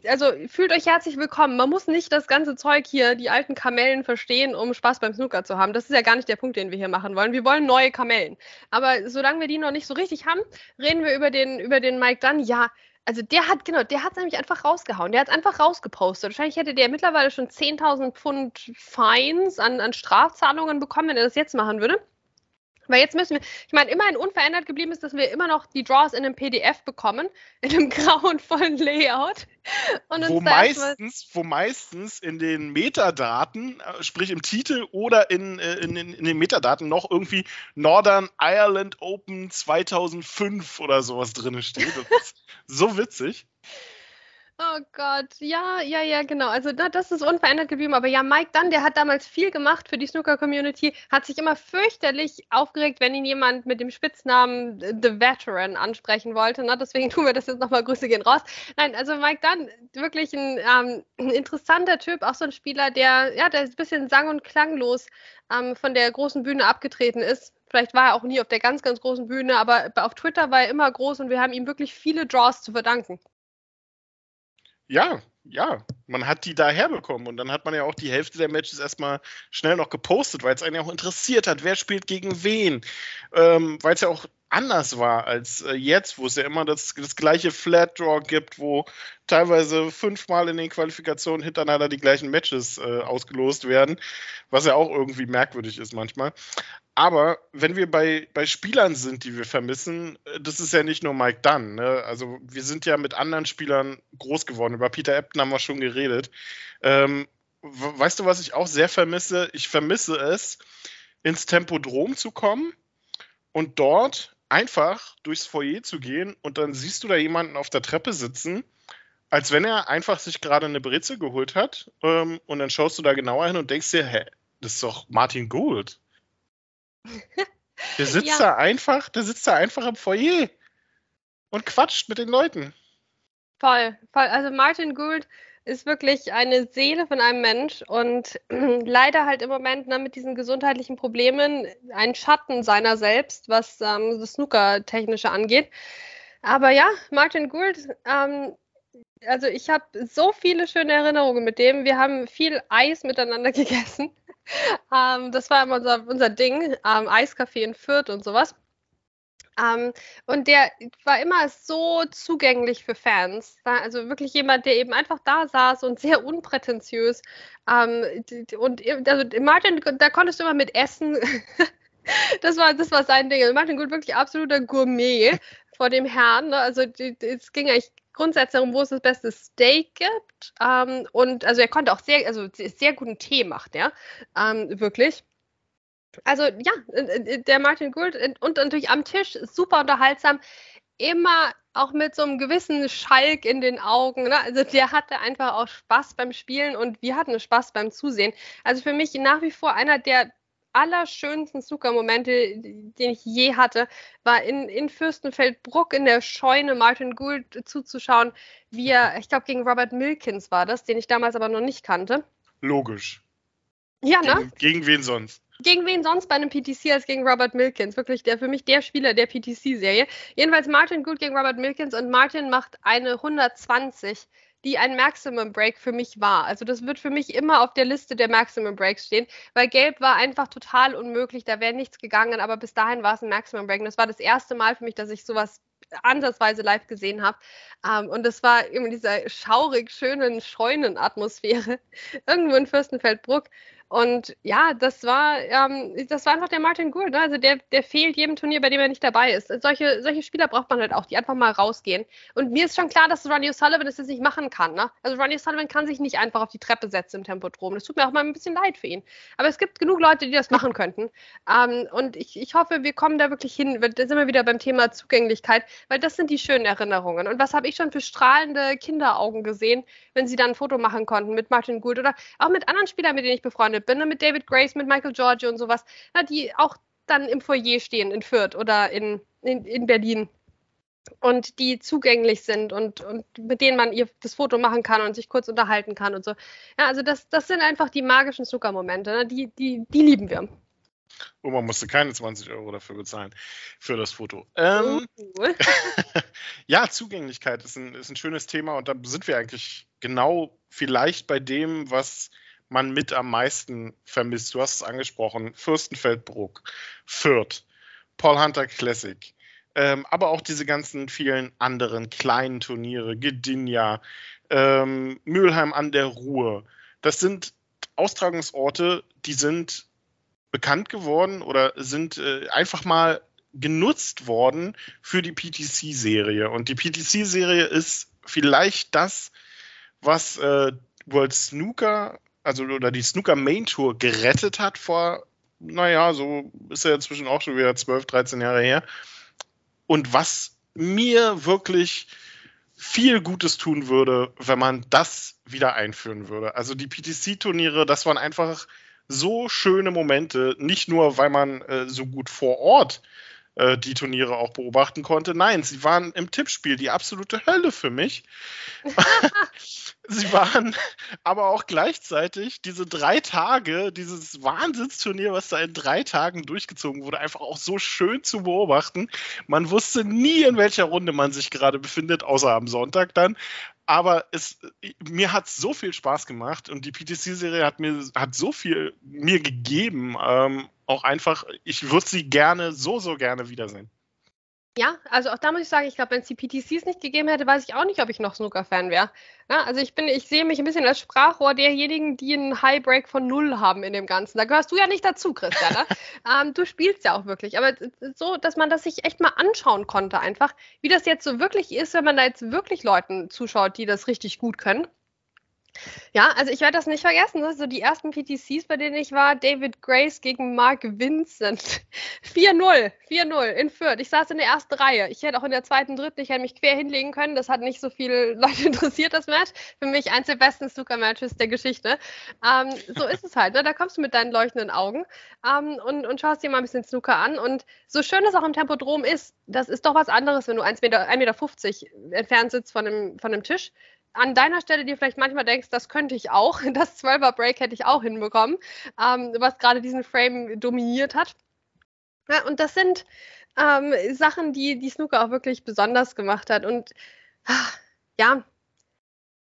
also fühlt euch herzlich willkommen. Man muss nicht das ganze Zeug hier, die alten Kamellen verstehen, um Spaß beim Snooker zu haben. Das ist ja gar nicht der Punkt, den wir hier machen wollen. Wir wollen neue Kamellen. Aber solange wir die noch nicht so richtig haben, reden wir über den, über den Mike Dunn. Ja, also der hat, genau, der hat es nämlich einfach rausgehauen. Der hat es einfach rausgepostet. Wahrscheinlich hätte der mittlerweile schon 10.000 Pfund Fines an, an Strafzahlungen bekommen, wenn er das jetzt machen würde. Weil jetzt müssen wir, ich meine, immerhin unverändert geblieben ist, dass wir immer noch die Draws in einem PDF bekommen, in einem grauenvollen Layout. wo, meistens, wo meistens in den Metadaten, äh, sprich im Titel oder in, äh, in, in, in den Metadaten noch irgendwie Northern Ireland Open 2005 oder sowas drin steht. Das ist so witzig. Oh Gott, ja, ja, ja, genau. Also na, das ist unverändert geblieben. Aber ja, Mike Dunn, der hat damals viel gemacht für die Snooker-Community, hat sich immer fürchterlich aufgeregt, wenn ihn jemand mit dem Spitznamen The Veteran ansprechen wollte. Na, deswegen tun wir das jetzt nochmal. Grüße gehen raus. Nein, also Mike Dunn, wirklich ein, ähm, ein interessanter Typ, auch so ein Spieler, der, ja, der ein bisschen sang- und klanglos ähm, von der großen Bühne abgetreten ist. Vielleicht war er auch nie auf der ganz, ganz großen Bühne, aber auf Twitter war er immer groß und wir haben ihm wirklich viele Draws zu verdanken. Ja, ja, man hat die da herbekommen und dann hat man ja auch die Hälfte der Matches erstmal schnell noch gepostet, weil es einen ja auch interessiert hat, wer spielt gegen wen. Ähm, weil es ja auch anders war als äh, jetzt, wo es ja immer das, das gleiche Flat Draw gibt, wo teilweise fünfmal in den Qualifikationen hintereinander die gleichen Matches äh, ausgelost werden, was ja auch irgendwie merkwürdig ist manchmal. Aber wenn wir bei, bei Spielern sind, die wir vermissen, äh, das ist ja nicht nur Mike Dunn. Ne? Also wir sind ja mit anderen Spielern groß geworden. Über Peter Ebden haben wir schon geredet. Ähm, weißt du, was ich auch sehr vermisse? Ich vermisse es, ins Tempodrom zu kommen und dort einfach durchs Foyer zu gehen und dann siehst du da jemanden auf der Treppe sitzen, als wenn er einfach sich gerade eine Brezel geholt hat ähm, und dann schaust du da genauer hin und denkst dir, hä, das ist doch Martin Gould. Der sitzt ja. da einfach, der sitzt da einfach im Foyer und quatscht mit den Leuten. Voll, voll. Also Martin Gould ist wirklich eine Seele von einem Mensch und leider halt im Moment ne, mit diesen gesundheitlichen Problemen ein Schatten seiner selbst, was ähm, das Snooker-Technische angeht. Aber ja, Martin Gould, ähm, also ich habe so viele schöne Erinnerungen mit dem. Wir haben viel Eis miteinander gegessen. ähm, das war immer unser, unser Ding, ähm, Eiskaffee in Fürth und sowas. Ähm, und der war immer so zugänglich für Fans. Also wirklich jemand, der eben einfach da saß und sehr unprätentiös. Ähm, und also Martin, da konntest du immer mit essen. das, war, das war sein Ding. Also Martin Gut wirklich absoluter Gourmet vor dem Herrn. Ne? Also es ging eigentlich grundsätzlich darum, wo es das beste Steak gibt. Ähm, und also er konnte auch sehr, also sehr guten Tee machen, ja. Ähm, wirklich. Also ja, äh, äh, der Martin Gould und natürlich am Tisch super unterhaltsam. Immer auch mit so einem gewissen Schalk in den Augen. Ne? Also der hatte einfach auch Spaß beim Spielen und wir hatten Spaß beim Zusehen. Also für mich nach wie vor einer der allerschönsten Snooker-Momente, den ich je hatte, war in, in Fürstenfeldbruck in der Scheune Martin Gould zuzuschauen, wie er, ich glaube, gegen Robert Milkins war das, den ich damals aber noch nicht kannte. Logisch. Ja, ne? Gegen, gegen wen sonst? Gegen wen sonst bei einem PTC als gegen Robert Milkins? Wirklich der für mich der Spieler der PTC-Serie. Jedenfalls Martin Gould gegen Robert Milkins und Martin macht eine 120 die ein Maximum Break für mich war. Also das wird für mich immer auf der Liste der Maximum Breaks stehen, weil Gelb war einfach total unmöglich, da wäre nichts gegangen, aber bis dahin war es ein Maximum Break. Und das war das erste Mal für mich, dass ich sowas ansatzweise live gesehen habe. Ähm, und das war in dieser schaurig schönen Scheunenatmosphäre irgendwo in Fürstenfeldbruck. Und ja, das war, ähm, das war einfach der Martin Gould. Ne? Also der, der fehlt jedem Turnier, bei dem er nicht dabei ist. Solche, solche Spieler braucht man halt auch, die einfach mal rausgehen. Und mir ist schon klar, dass Ronnie O'Sullivan das jetzt nicht machen kann. Ne? Also Ronnie O'Sullivan kann sich nicht einfach auf die Treppe setzen im Tempodrom. Das tut mir auch mal ein bisschen leid für ihn. Aber es gibt genug Leute, die das machen könnten. Ähm, und ich, ich hoffe, wir kommen da wirklich hin. Da sind wir wieder beim Thema Zugänglichkeit, weil das sind die schönen Erinnerungen. Und was habe ich schon für strahlende Kinderaugen gesehen, wenn sie dann ein Foto machen konnten mit Martin Gould oder auch mit anderen Spielern, mit denen ich befreundet bin, ne, mit David Grace, mit Michael Giorgio und sowas, na, die auch dann im Foyer stehen in Fürth oder in, in, in Berlin und die zugänglich sind und, und mit denen man ihr das Foto machen kann und sich kurz unterhalten kann und so. Ja, also das, das sind einfach die magischen Zuckermomente, ne? die, die, die lieben wir. Oh, man musste keine 20 Euro dafür bezahlen, für das Foto. Ähm, uh. ja, Zugänglichkeit ist ein, ist ein schönes Thema und da sind wir eigentlich genau vielleicht bei dem, was man mit am meisten vermisst? Du hast es angesprochen, Fürstenfeldbruck, Fürth, Paul Hunter Classic, ähm, aber auch diese ganzen vielen anderen kleinen Turniere, Gdynia, ähm, Mülheim an der Ruhr. Das sind Austragungsorte, die sind bekannt geworden oder sind äh, einfach mal genutzt worden für die PTC-Serie. Und die PTC-Serie ist vielleicht das, was äh, World Snooker also oder die Snooker Main Tour gerettet hat vor, naja, so ist er inzwischen auch schon wieder 12, 13 Jahre her. Und was mir wirklich viel Gutes tun würde, wenn man das wieder einführen würde. Also die PTC-Turniere, das waren einfach so schöne Momente, nicht nur, weil man äh, so gut vor Ort äh, die Turniere auch beobachten konnte. Nein, sie waren im Tippspiel die absolute Hölle für mich. sie waren aber auch gleichzeitig diese drei Tage, dieses Wahnsinnsturnier, was da in drei Tagen durchgezogen wurde, einfach auch so schön zu beobachten. Man wusste nie, in welcher Runde man sich gerade befindet, außer am Sonntag dann. Aber es, mir hat so viel Spaß gemacht und die PTC-Serie hat mir hat so viel mir gegeben. Ähm, auch einfach, ich würde sie gerne, so, so gerne wiedersehen. Ja, also auch da muss ich sagen, ich glaube, wenn es die PTCs nicht gegeben hätte, weiß ich auch nicht, ob ich noch Snooker-Fan wäre. Ja, also ich bin, ich sehe mich ein bisschen als Sprachrohr derjenigen, die einen High-Break von null haben in dem Ganzen. Da gehörst du ja nicht dazu, Christian. Ne? ähm, du spielst ja auch wirklich. Aber so, dass man das sich echt mal anschauen konnte, einfach, wie das jetzt so wirklich ist, wenn man da jetzt wirklich Leuten zuschaut, die das richtig gut können. Ja, also ich werde das nicht vergessen. Ne? So die ersten PTCs, bei denen ich war, David Grace gegen Mark Vincent. 4-0, 4-0 in Fürth. Ich saß in der ersten Reihe. Ich hätte auch in der zweiten, dritten, ich hätte mich quer hinlegen können. Das hat nicht so viele Leute interessiert, das Match. Für mich eins der besten Snooker-Matches der Geschichte. Ähm, so ist es halt. Ne? Da kommst du mit deinen leuchtenden Augen ähm, und, und schaust dir mal ein bisschen Snooker an. Und so schön es auch im Tempodrom ist, das ist doch was anderes, wenn du 1,50 Meter, 1,50 Meter entfernt sitzt von einem, von einem Tisch an deiner Stelle dir vielleicht manchmal denkst, das könnte ich auch, das 12er Break hätte ich auch hinbekommen, ähm, was gerade diesen Frame dominiert hat. Ja, und das sind ähm, Sachen, die die Snooker auch wirklich besonders gemacht hat. Und ja,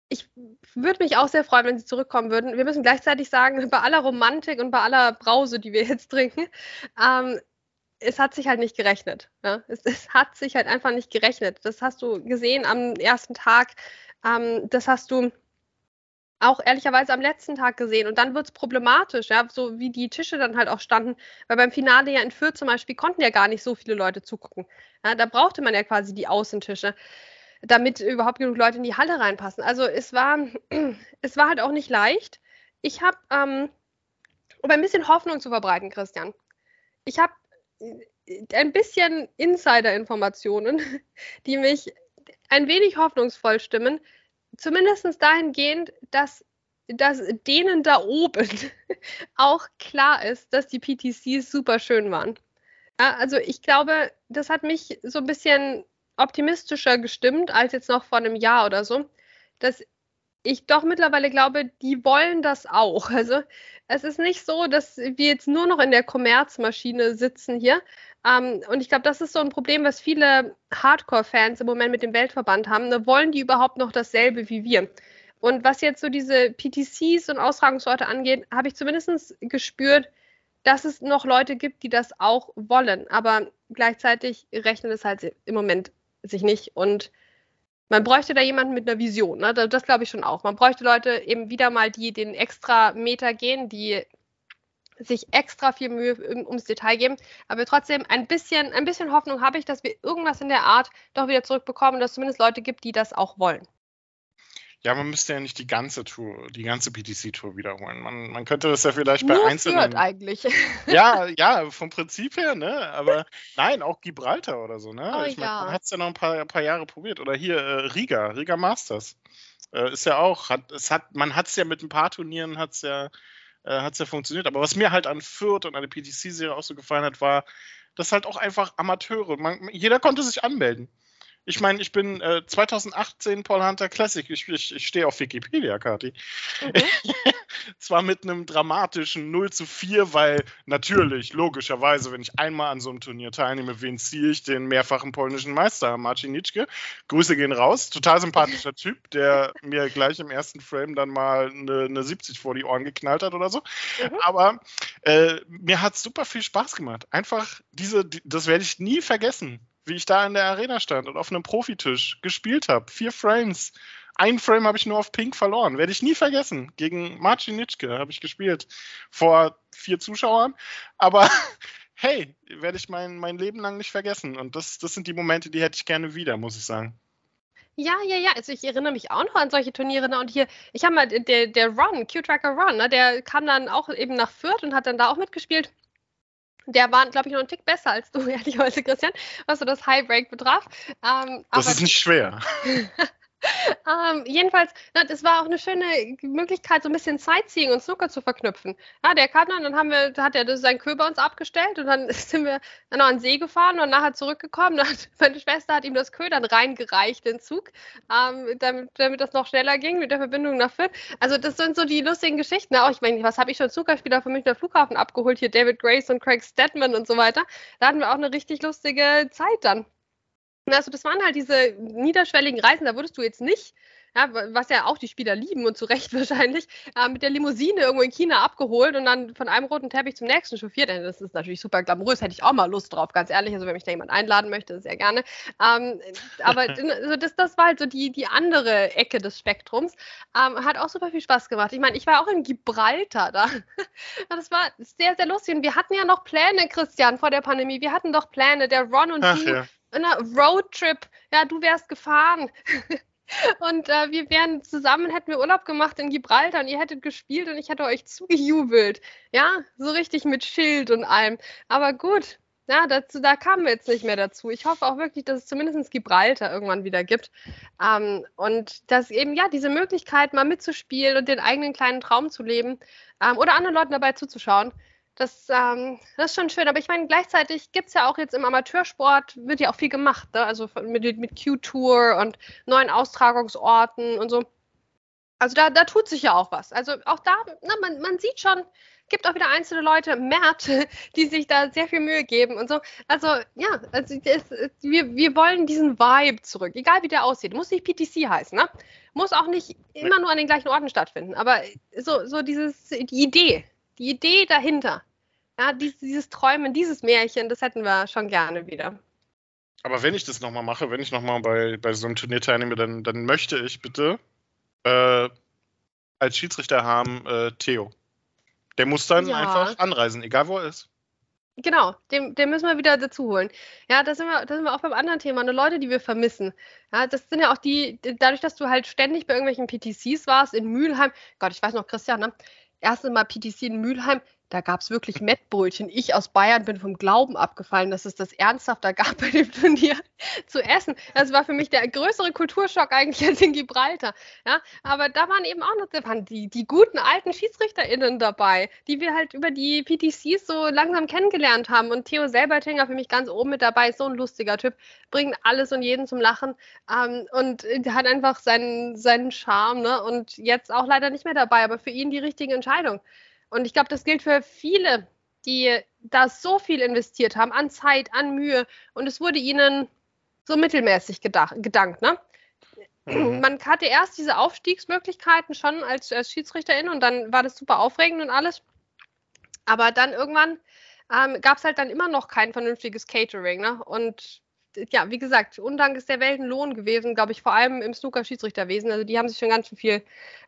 ich würde mich auch sehr freuen, wenn sie zurückkommen würden. Wir müssen gleichzeitig sagen, bei aller Romantik und bei aller Brause, die wir jetzt trinken, ähm, es hat sich halt nicht gerechnet. Ja? Es, es, hat sich halt einfach nicht gerechnet. Das hast du gesehen am ersten Tag. Ähm, das hast du auch ehrlicherweise am letzten Tag gesehen. Und dann wird es problematisch, ja, so wie die Tische dann halt auch standen. Weil beim Finale ja in Fürth zum Beispiel konnten ja gar nicht so viele Leute zugucken. Ja, da brauchte man ja quasi die Außentische, damit überhaupt genug Leute in die Halle reinpassen. Also es war, es war halt auch nicht leicht. Ich habe, ähm, um ein bisschen Hoffnung zu verbreiten, Christian, ich habe äh, ein bisschen Insider-Informationen, die mich ein wenig hoffnungsvoll stimmen. Zumindest dahingehend, dass, dass denen da oben auch klar ist, dass die PTCs super schön waren. Also ich glaube, das hat mich so ein bisschen optimistischer gestimmt als jetzt noch vor einem Jahr oder so, dass ich doch mittlerweile glaube, die wollen das auch. Also es ist nicht so, dass wir jetzt nur noch in der Kommerzmaschine sitzen hier. Ähm, und ich glaube, das ist so ein Problem, was viele Hardcore-Fans im Moment mit dem Weltverband haben. Ne, wollen die überhaupt noch dasselbe wie wir? Und was jetzt so diese PTCs und Austragungsorte angeht, habe ich zumindest gespürt, dass es noch Leute gibt, die das auch wollen. Aber gleichzeitig rechnet es halt im Moment sich nicht. Und man bräuchte da jemanden mit einer Vision. Ne? Das, das glaube ich schon auch. Man bräuchte Leute eben wieder mal, die den extra Meter gehen, die sich extra viel Mühe ums Detail geben. Aber trotzdem ein bisschen, ein bisschen Hoffnung habe ich, dass wir irgendwas in der Art doch wieder zurückbekommen, dass es zumindest Leute gibt, die das auch wollen. Ja, man müsste ja nicht die ganze Tour, die ganze PTC-Tour wiederholen. Man, man könnte das ja vielleicht bei Nur einzelnen. Fürth eigentlich. Ja, ja, vom Prinzip her, ne? Aber nein, auch Gibraltar oder so, ne? Oh, ich ja. man hat es ja noch ein paar, ein paar Jahre probiert. Oder hier äh, Riga, Riga Masters. Äh, ist ja auch, hat, es hat, man hat es ja mit ein paar Turnieren, hat es ja, äh, hat's ja funktioniert. Aber was mir halt an Fürth und an der PTC-Serie auch so gefallen hat, war, dass halt auch einfach Amateure, man, jeder konnte sich anmelden. Ich meine, ich bin äh, 2018 Paul Hunter Classic. Ich, ich, ich stehe auf Wikipedia, Kati. Mhm. Zwar mit einem dramatischen 0 zu 4, weil natürlich, logischerweise, wenn ich einmal an so einem Turnier teilnehme, wen ziehe ich? Den mehrfachen polnischen Meister, Marcin Nitschke. Grüße gehen raus. Total sympathischer Typ, der mir gleich im ersten Frame dann mal eine, eine 70 vor die Ohren geknallt hat oder so. Mhm. Aber äh, mir hat es super viel Spaß gemacht. Einfach diese, die, das werde ich nie vergessen wie ich da in der Arena stand und auf einem Profitisch gespielt habe. Vier Frames. Ein Frame habe ich nur auf Pink verloren. Werde ich nie vergessen. Gegen Marcin Nitschke habe ich gespielt. Vor vier Zuschauern. Aber hey, werde ich mein, mein Leben lang nicht vergessen. Und das, das sind die Momente, die hätte ich gerne wieder, muss ich sagen. Ja, ja, ja. Also ich erinnere mich auch noch an solche Turniere. Ne? Und hier, ich habe mal der, der Ron, Q-Tracker Ron, ne? der kam dann auch eben nach Fürth und hat dann da auch mitgespielt. Der war, glaube ich, noch einen Tick besser als du, ehrlicherweise, Christian, was so das High Break betraf. Ähm, Das ist nicht schwer. ähm, jedenfalls, na, das war auch eine schöne Möglichkeit, so ein bisschen Sightseeing und Snooker zu verknüpfen. Ja, der kam dann, dann haben wir, hat er seinen Kö bei uns abgestellt und dann sind wir dann noch an den See gefahren und nachher zurückgekommen. Hat, meine Schwester hat ihm das Kö dann reingereicht, den Zug, ähm, damit, damit das noch schneller ging mit der Verbindung nach Fürth. Also das sind so die lustigen Geschichten. Auch ich meine, was habe ich schon Snookerspieler vom Münchner Flughafen abgeholt? Hier David Grace und Craig Stedman und so weiter. Da hatten wir auch eine richtig lustige Zeit dann. Also das waren halt diese niederschwelligen Reisen, da wurdest du jetzt nicht, ja, was ja auch die Spieler lieben und zu Recht wahrscheinlich, äh, mit der Limousine irgendwo in China abgeholt und dann von einem roten Teppich zum nächsten chauffiert. Denn das ist natürlich super glamourös, hätte ich auch mal Lust drauf, ganz ehrlich. Also wenn mich da jemand einladen möchte, sehr gerne. Ähm, aber also das, das war halt so die, die andere Ecke des Spektrums. Ähm, hat auch super viel Spaß gemacht. Ich meine, ich war auch in Gibraltar da. das war sehr, sehr lustig. Und wir hatten ja noch Pläne, Christian, vor der Pandemie. Wir hatten doch Pläne, der Ron und Ach du ja. Einer Roadtrip. Ja, du wärst gefahren. Und äh, wir wären zusammen, hätten wir Urlaub gemacht in Gibraltar und ihr hättet gespielt und ich hätte euch zugejubelt. Ja, so richtig mit Schild und allem. Aber gut, ja, dazu, da kamen wir jetzt nicht mehr dazu. Ich hoffe auch wirklich, dass es zumindest Gibraltar irgendwann wieder gibt. Ähm, und dass eben, ja, diese Möglichkeit, mal mitzuspielen und den eigenen kleinen Traum zu leben ähm, oder anderen Leuten dabei zuzuschauen, das, ähm, das ist schon schön. Aber ich meine, gleichzeitig gibt es ja auch jetzt im Amateursport, wird ja auch viel gemacht. Ne? Also mit, mit Q-Tour und neuen Austragungsorten und so. Also da, da tut sich ja auch was. Also auch da, na, man, man sieht schon, gibt auch wieder einzelne Leute, Mert, die sich da sehr viel Mühe geben und so. Also ja, also es, wir, wir wollen diesen Vibe zurück, egal wie der aussieht. Muss nicht PTC heißen, ne? Muss auch nicht immer nur an den gleichen Orten stattfinden. Aber so, so dieses, die Idee, die Idee dahinter, ja, dieses, dieses Träumen, dieses Märchen, das hätten wir schon gerne wieder. Aber wenn ich das nochmal mache, wenn ich nochmal bei, bei so einem Turnier teilnehme, dann, dann möchte ich bitte äh, als Schiedsrichter haben äh, Theo. Der muss dann Ja. einfach anreisen, egal wo er ist. Genau, den, den müssen wir wieder dazu holen. Ja, da sind wir, da sind wir auch beim anderen Thema, ne, Leute, die wir vermissen. Ja, das sind ja auch die, dadurch, dass du halt ständig bei irgendwelchen PTCs warst in Mülheim. Gott, ich weiß noch, Christian, ne? Erste Mal PTC in Mülheim, da gab es wirklich Mettbrötchen. Ich aus Bayern bin vom Glauben abgefallen, dass es das ernsthafter gab bei dem Turnier zu essen. Das war für mich der größere Kulturschock eigentlich als in Gibraltar. Ja, aber da waren eben auch noch die, die guten alten SchiedsrichterInnen dabei, die wir halt über die PTCs so langsam kennengelernt haben. Und Theo Selbertinger für mich ganz oben mit dabei, ist so ein lustiger Typ, bringt alles und jeden zum Lachen ähm, und hat einfach seinen, seinen Charme. Ne? Und jetzt auch leider nicht mehr dabei, aber für ihn die richtige Entscheidung. Und ich glaube, das gilt für viele, die da so viel investiert haben an Zeit, an Mühe und es wurde ihnen so mittelmäßig gedacht, gedankt. Ne? Mhm. Man hatte erst diese Aufstiegsmöglichkeiten schon als, als Schiedsrichterin und dann war das super aufregend und alles. Aber dann irgendwann ähm, gab es halt dann immer noch kein vernünftiges Catering. Ne? Und ja, wie gesagt, Undank ist der Weltenlohn gewesen, glaube ich, vor allem im Snooker-Schiedsrichterwesen. Also die haben sich schon ganz schön viel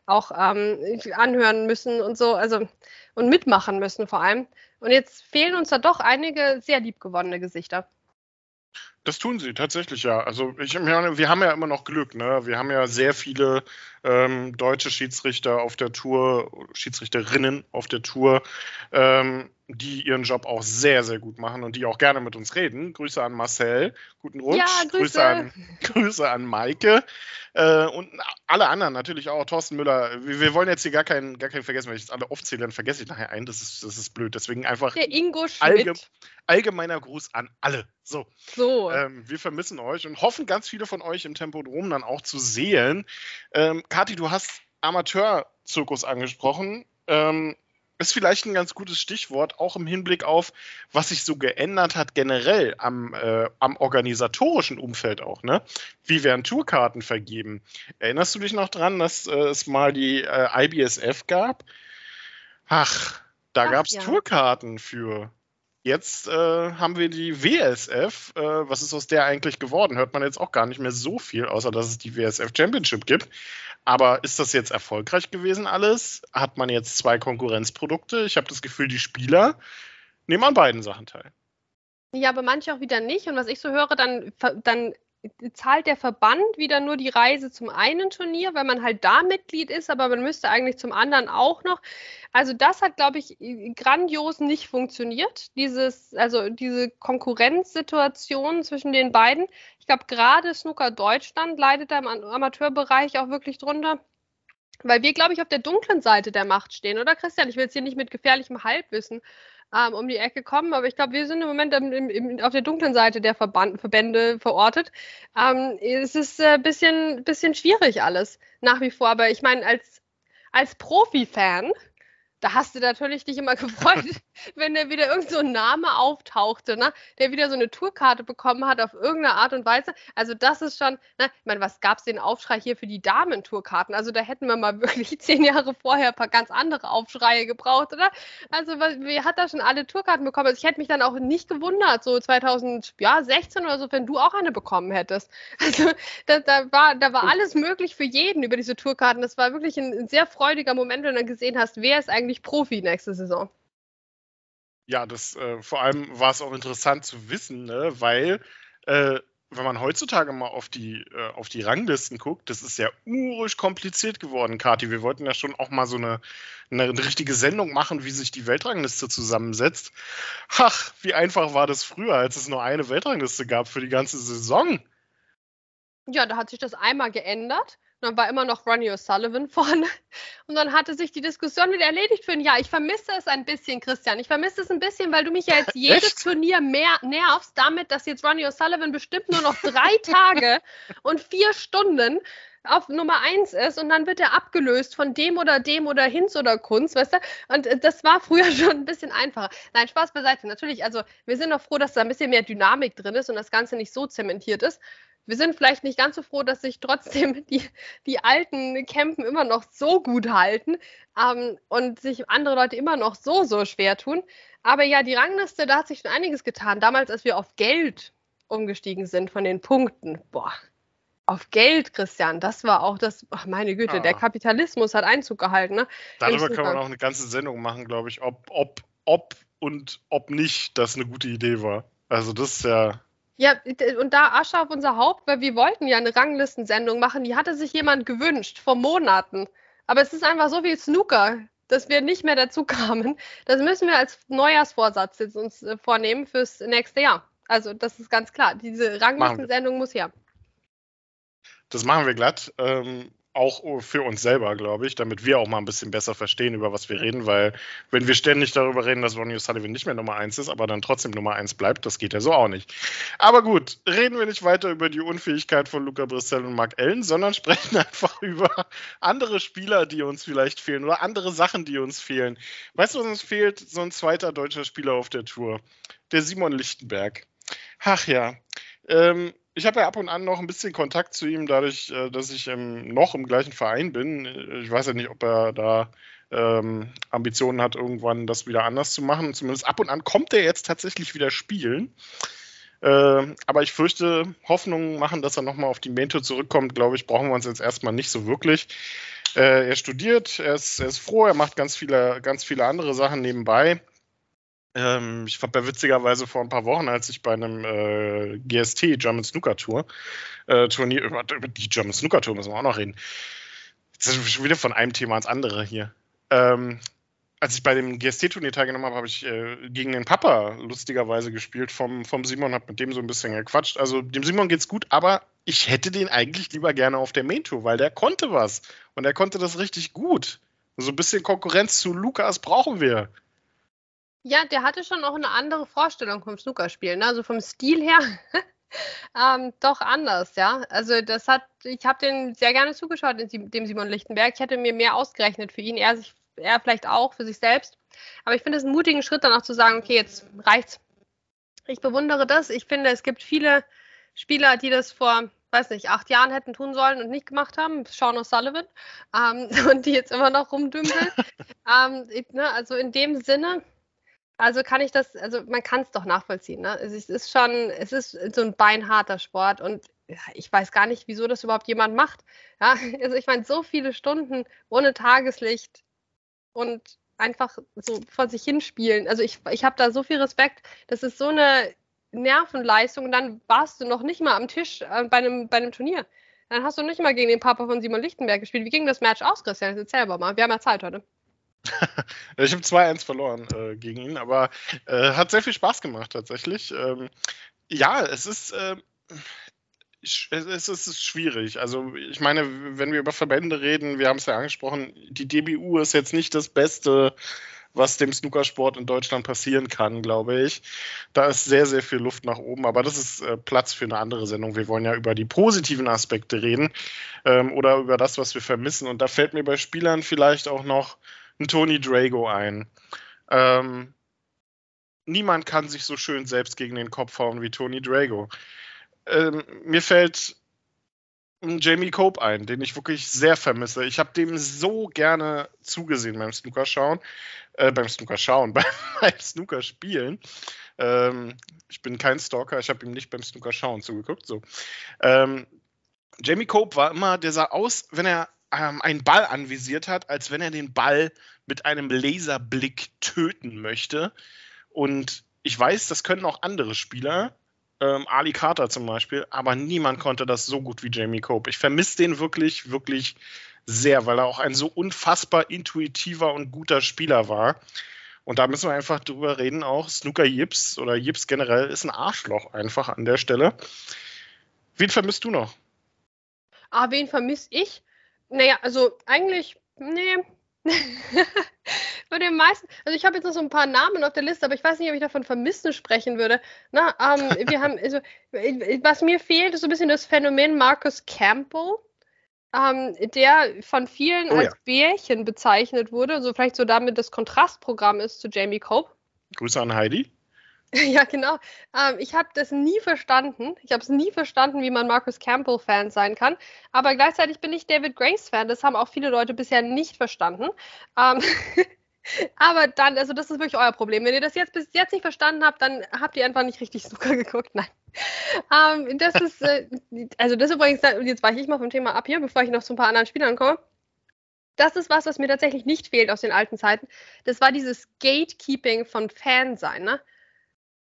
auch ähm, anhören müssen und so, also und mitmachen müssen vor allem. Und jetzt fehlen uns da doch einige sehr liebgewonnene Gesichter. Das tun sie tatsächlich ja. Also ich, wir haben ja immer noch Glück. Ne? Wir haben ja sehr viele ähm, deutsche Schiedsrichter auf der Tour, Schiedsrichterinnen auf der Tour, ähm, die ihren Job auch sehr, sehr gut machen und die auch gerne mit uns reden. Grüße an Marcel, guten Rutsch. Ja, Grüße. Grüße, an, Grüße an Maike äh, und alle anderen natürlich auch. Thorsten Müller. Wir, wir, wollen jetzt hier gar keinen, gar keinen vergessen, wenn ich jetzt alle aufzähle, dann vergesse ich nachher einen. Das ist, das ist blöd. Deswegen einfach Der Ingo allge allgemeiner Gruß an alle. So. so. Ähm, wir vermissen euch und hoffen ganz viele von euch im Tempodrom dann auch zu sehen. Ähm, Kathi, du hast Amateurzirkus angesprochen. Ähm, ist vielleicht ein ganz gutes Stichwort, auch im Hinblick auf, was sich so geändert hat generell am, äh, am organisatorischen Umfeld auch. Ne? Wie werden Tourkarten vergeben? Erinnerst du dich noch dran, dass äh, es mal die äh, IBSF gab? Ach, da gab es ja. Tourkarten für. Jetzt äh, haben wir die WSF. Äh, was ist aus der eigentlich geworden? Hört man jetzt auch gar nicht mehr so viel, außer dass es die WSF Championship gibt. Aber ist das jetzt erfolgreich gewesen alles? Hat man jetzt zwei Konkurrenzprodukte? Ich habe das Gefühl, die Spieler nehmen an beiden Sachen teil. Ja, aber manche auch wieder nicht. Und was ich so höre, dann, dann zahlt der Verband wieder nur die Reise zum einen Turnier, weil man halt da Mitglied ist, aber man müsste eigentlich zum anderen auch noch. Also das hat, glaube ich, grandios nicht funktioniert. Dieses, also diese Konkurrenzsituation zwischen den beiden. Ich glaube, gerade Snooker Deutschland leidet da im Amateurbereich auch wirklich drunter. Weil wir, glaube ich, auf der dunklen Seite der Macht stehen, oder Christian? Ich will jetzt hier nicht mit gefährlichem Halbwissen ähm, um die Ecke kommen. Aber ich glaube, wir sind im Moment im, im, auf der dunklen Seite der Verband, Verbände verortet. Ähm, es ist ein äh, bisschen, bisschen schwierig alles nach wie vor. Aber ich meine, als, als Profi-Fan da hast du natürlich dich immer gefreut, wenn da wieder irgend so ein Name auftauchte, ne? der wieder so eine Tourkarte bekommen hat auf irgendeine Art und Weise. Also das ist schon, ne? ich meine, was gab es den Aufschrei hier für die Damen-Tourkarten? Also da hätten wir mal wirklich zehn Jahre vorher ein paar ganz andere Aufschreie gebraucht, oder? Also wer hat da schon alle Tourkarten bekommen? Also ich hätte mich dann auch nicht gewundert, so 2016 oder so, wenn du auch eine bekommen hättest. Also da, da, war, da war alles möglich für jeden über diese Tourkarten. Das war wirklich ein, ein sehr freudiger Moment, wenn du dann gesehen hast, wer ist eigentlich wirklich Profi nächste Saison. Ja, das äh, vor allem war es auch interessant zu wissen, ne? weil äh, wenn man heutzutage mal auf die, äh, auf die Ranglisten guckt, das ist ja urisch kompliziert geworden, Kati. Wir wollten ja schon auch mal so eine, eine, richtige Sendung machen, wie sich die Weltrangliste zusammensetzt. Ach, wie einfach war das früher, als es nur eine Weltrangliste gab für die ganze Saison. Ja, da hat sich das einmal geändert dann war immer noch Ronnie O'Sullivan vorne. Und dann hatte sich die Diskussion wieder erledigt für ein Jahr. Ich vermisse es ein bisschen, Christian. Ich vermisse es ein bisschen, weil du mich ja jetzt jedes Echt? Turnier mehr nervst damit, dass jetzt Ronnie O'Sullivan bestimmt nur noch drei Tage und vier Stunden auf Nummer eins ist und dann wird er abgelöst von dem oder dem oder Hinz oder Kunz, weißt du? Und äh, das war früher schon ein bisschen einfacher. Nein, Spaß beiseite. Natürlich, also wir sind doch froh, dass da ein bisschen mehr Dynamik drin ist und das Ganze nicht so zementiert ist wir sind vielleicht nicht ganz so froh, dass sich trotzdem die, die alten Campen immer noch so gut halten ähm, und sich andere Leute immer noch so, so schwer tun. Aber ja, die Rangliste, da hat sich schon einiges getan. Damals, als wir auf Geld umgestiegen sind von den Punkten, boah, auf Geld, Christian, das war auch das, ach meine Güte, ah. der Kapitalismus hat Einzug gehalten. Ne? Darüber kann man auch eine ganze Sendung machen, glaube ich, ob, ob, ob und ob nicht das eine gute Idee war. Also das ist ja ja, und da Asche auf unser Haupt, weil wir wollten ja eine Ranglistensendung machen, die hatte sich jemand gewünscht vor Monaten. Aber es ist einfach so viel Snooker dass wir nicht mehr dazu kamen. Das müssen wir als Neujahrsvorsatz jetzt uns äh, vornehmen fürs nächste Jahr. Also das ist ganz klar. Diese Ranglistensendung muss her. Das machen wir glatt. Ähm, auch für uns selber, glaube ich, damit wir auch mal ein bisschen besser verstehen, über was wir reden, weil wenn wir ständig darüber reden, dass Ronnie O'Sullivan nicht mehr Nummer 1 ist, aber dann trotzdem Nummer 1 bleibt, das geht ja so auch nicht. Aber gut, reden wir nicht weiter über die Unfähigkeit von Luca Brissell und Mark Allen, sondern sprechen einfach über andere Spieler, die uns vielleicht fehlen oder andere Sachen, die uns fehlen. Weißt du, was uns fehlt? So ein zweiter deutscher Spieler auf der Tour. Der Simon Lichtenberg. Ach ja. Ähm, ich habe ja ab und an noch ein bisschen Kontakt zu ihm, dadurch, äh, dass ich ähm, noch im gleichen Verein bin. Ich weiß ja nicht, ob er da ähm, Ambitionen hat, irgendwann das wieder anders zu machen. Zumindest ab und an kommt er jetzt tatsächlich wieder spielen. Äh, aber ich fürchte, Hoffnungen machen, dass er nochmal auf die Main-Tour zurückkommt, glaube ich, brauchen wir uns jetzt erstmal nicht so wirklich. Äh, er studiert, er ist, er ist froh, er macht ganz viele, ganz viele andere Sachen nebenbei. Ähm, ich habe ja witzigerweise vor ein paar Wochen, als ich bei einem äh, GST, German Snooker Tour, äh, Turnier, über, über, die German Snooker Tour müssen wir auch noch reden. Jetzt sind wir schon wieder von einem Thema ins andere hier. Ähm, als ich bei dem GST-Turnier teilgenommen habe, habe ich äh, gegen den Papa lustigerweise gespielt vom, vom Simon, habe mit dem so ein bisschen gequatscht. Also dem Simon geht's gut, aber ich hätte den eigentlich lieber gerne auf der Main Tour, weil der konnte was und er konnte das richtig gut. So ein bisschen Konkurrenz zu Lukas brauchen wir. Ja, der hatte schon auch eine andere Vorstellung vom Snookerspielen. Ne? Also vom Stil her ähm, doch anders, ja. Also das hat, ich habe den sehr gerne zugeschaut, dem Simon Lichtenberg. Ich hätte mir mehr ausgerechnet für ihn, er, sich, er vielleicht auch für sich selbst. Aber ich finde es einen mutigen Schritt, dann auch zu sagen, okay, jetzt reicht's. Ich bewundere das. Ich finde, es gibt viele Spieler, die das vor, weiß nicht, acht Jahren hätten tun sollen und nicht gemacht haben. Sean O'Sullivan. Ähm, und die jetzt immer noch rumdümpeln. ähm, ne, also in dem Sinne also kann ich das, also man kann es doch nachvollziehen. Ne? Es ist schon, es ist so ein beinharter Sport und ich weiß gar nicht, wieso das überhaupt jemand macht. Ja? Also ich meine, so viele Stunden ohne Tageslicht und einfach so vor sich hinspielen. Also ich, ich habe da so viel Respekt. Das ist so eine Nervenleistung und dann warst du noch nicht mal am Tisch äh, bei, einem, bei einem Turnier. Dann hast du nicht mal gegen den Papa von Simon Lichtenberg gespielt. Wie ging das Match aus, Christian? Erzähl selber mal. Wir haben ja Zeit heute. ich habe 2-1 verloren äh, gegen ihn, aber äh, hat sehr viel Spaß gemacht tatsächlich. Ähm, ja, es ist. Äh, es ist schwierig. Also, ich meine, wenn wir über Verbände reden, wir haben es ja angesprochen, die DBU ist jetzt nicht das Beste, was dem Snookersport in Deutschland passieren kann, glaube ich. Da ist sehr, sehr viel Luft nach oben, aber das ist äh, Platz für eine andere Sendung. Wir wollen ja über die positiven Aspekte reden ähm, oder über das, was wir vermissen. Und da fällt mir bei Spielern vielleicht auch noch ein Tony Drago ein. Ähm, niemand kann sich so schön selbst gegen den Kopf hauen wie Tony Drago. Ähm, mir fällt ein Jamie Cope ein, den ich wirklich sehr vermisse. Ich habe dem so gerne zugesehen beim Snooker schauen, äh, beim Snooker schauen, beim, beim Snooker spielen. Ähm, ich bin kein Stalker, ich habe ihm nicht beim Snooker schauen zugeguckt. So. Ähm, Jamie Cope war immer, der sah aus, wenn er ähm, einen Ball anvisiert hat, als wenn er den Ball mit einem Laserblick töten möchte. Und ich weiß, das können auch andere Spieler, ähm, Ali Carter zum Beispiel, aber niemand konnte das so gut wie Jamie Cope. Ich vermisse den wirklich, wirklich sehr, weil er auch ein so unfassbar intuitiver und guter Spieler war. Und da müssen wir einfach drüber reden, auch Snooker Jips oder Jips generell ist ein Arschloch einfach an der Stelle. Wen vermisst du noch? Ah, wen vermisse ich? Naja, also eigentlich, nee. Bei den meisten, also ich habe jetzt noch so ein paar Namen auf der Liste, aber ich weiß nicht, ob ich davon vermissen sprechen würde. Na, ähm, wir haben, also, was mir fehlt, ist so ein bisschen das Phänomen Marcus Campbell, ähm, der von vielen oh, als ja. Bärchen bezeichnet wurde, so vielleicht so damit das Kontrastprogramm ist zu Jamie Cope. Grüße an Heidi. Ja, genau. Ähm, ich habe das nie verstanden. Ich habe es nie verstanden, wie man Marcus Campbell-Fan sein kann. Aber gleichzeitig bin ich David Grace-Fan. Das haben auch viele Leute bisher nicht verstanden. Ähm, aber dann, also das ist wirklich euer Problem. Wenn ihr das jetzt bis jetzt nicht verstanden habt, dann habt ihr einfach nicht richtig Snooker geguckt. Nein. Ähm, das ist, äh, also das übrigens, jetzt weiche ich mal vom Thema ab hier, bevor ich noch zu ein paar anderen Spielern komme das ist was, was mir tatsächlich nicht fehlt aus den alten Zeiten. Das war dieses Gatekeeping von Fansein. Ne?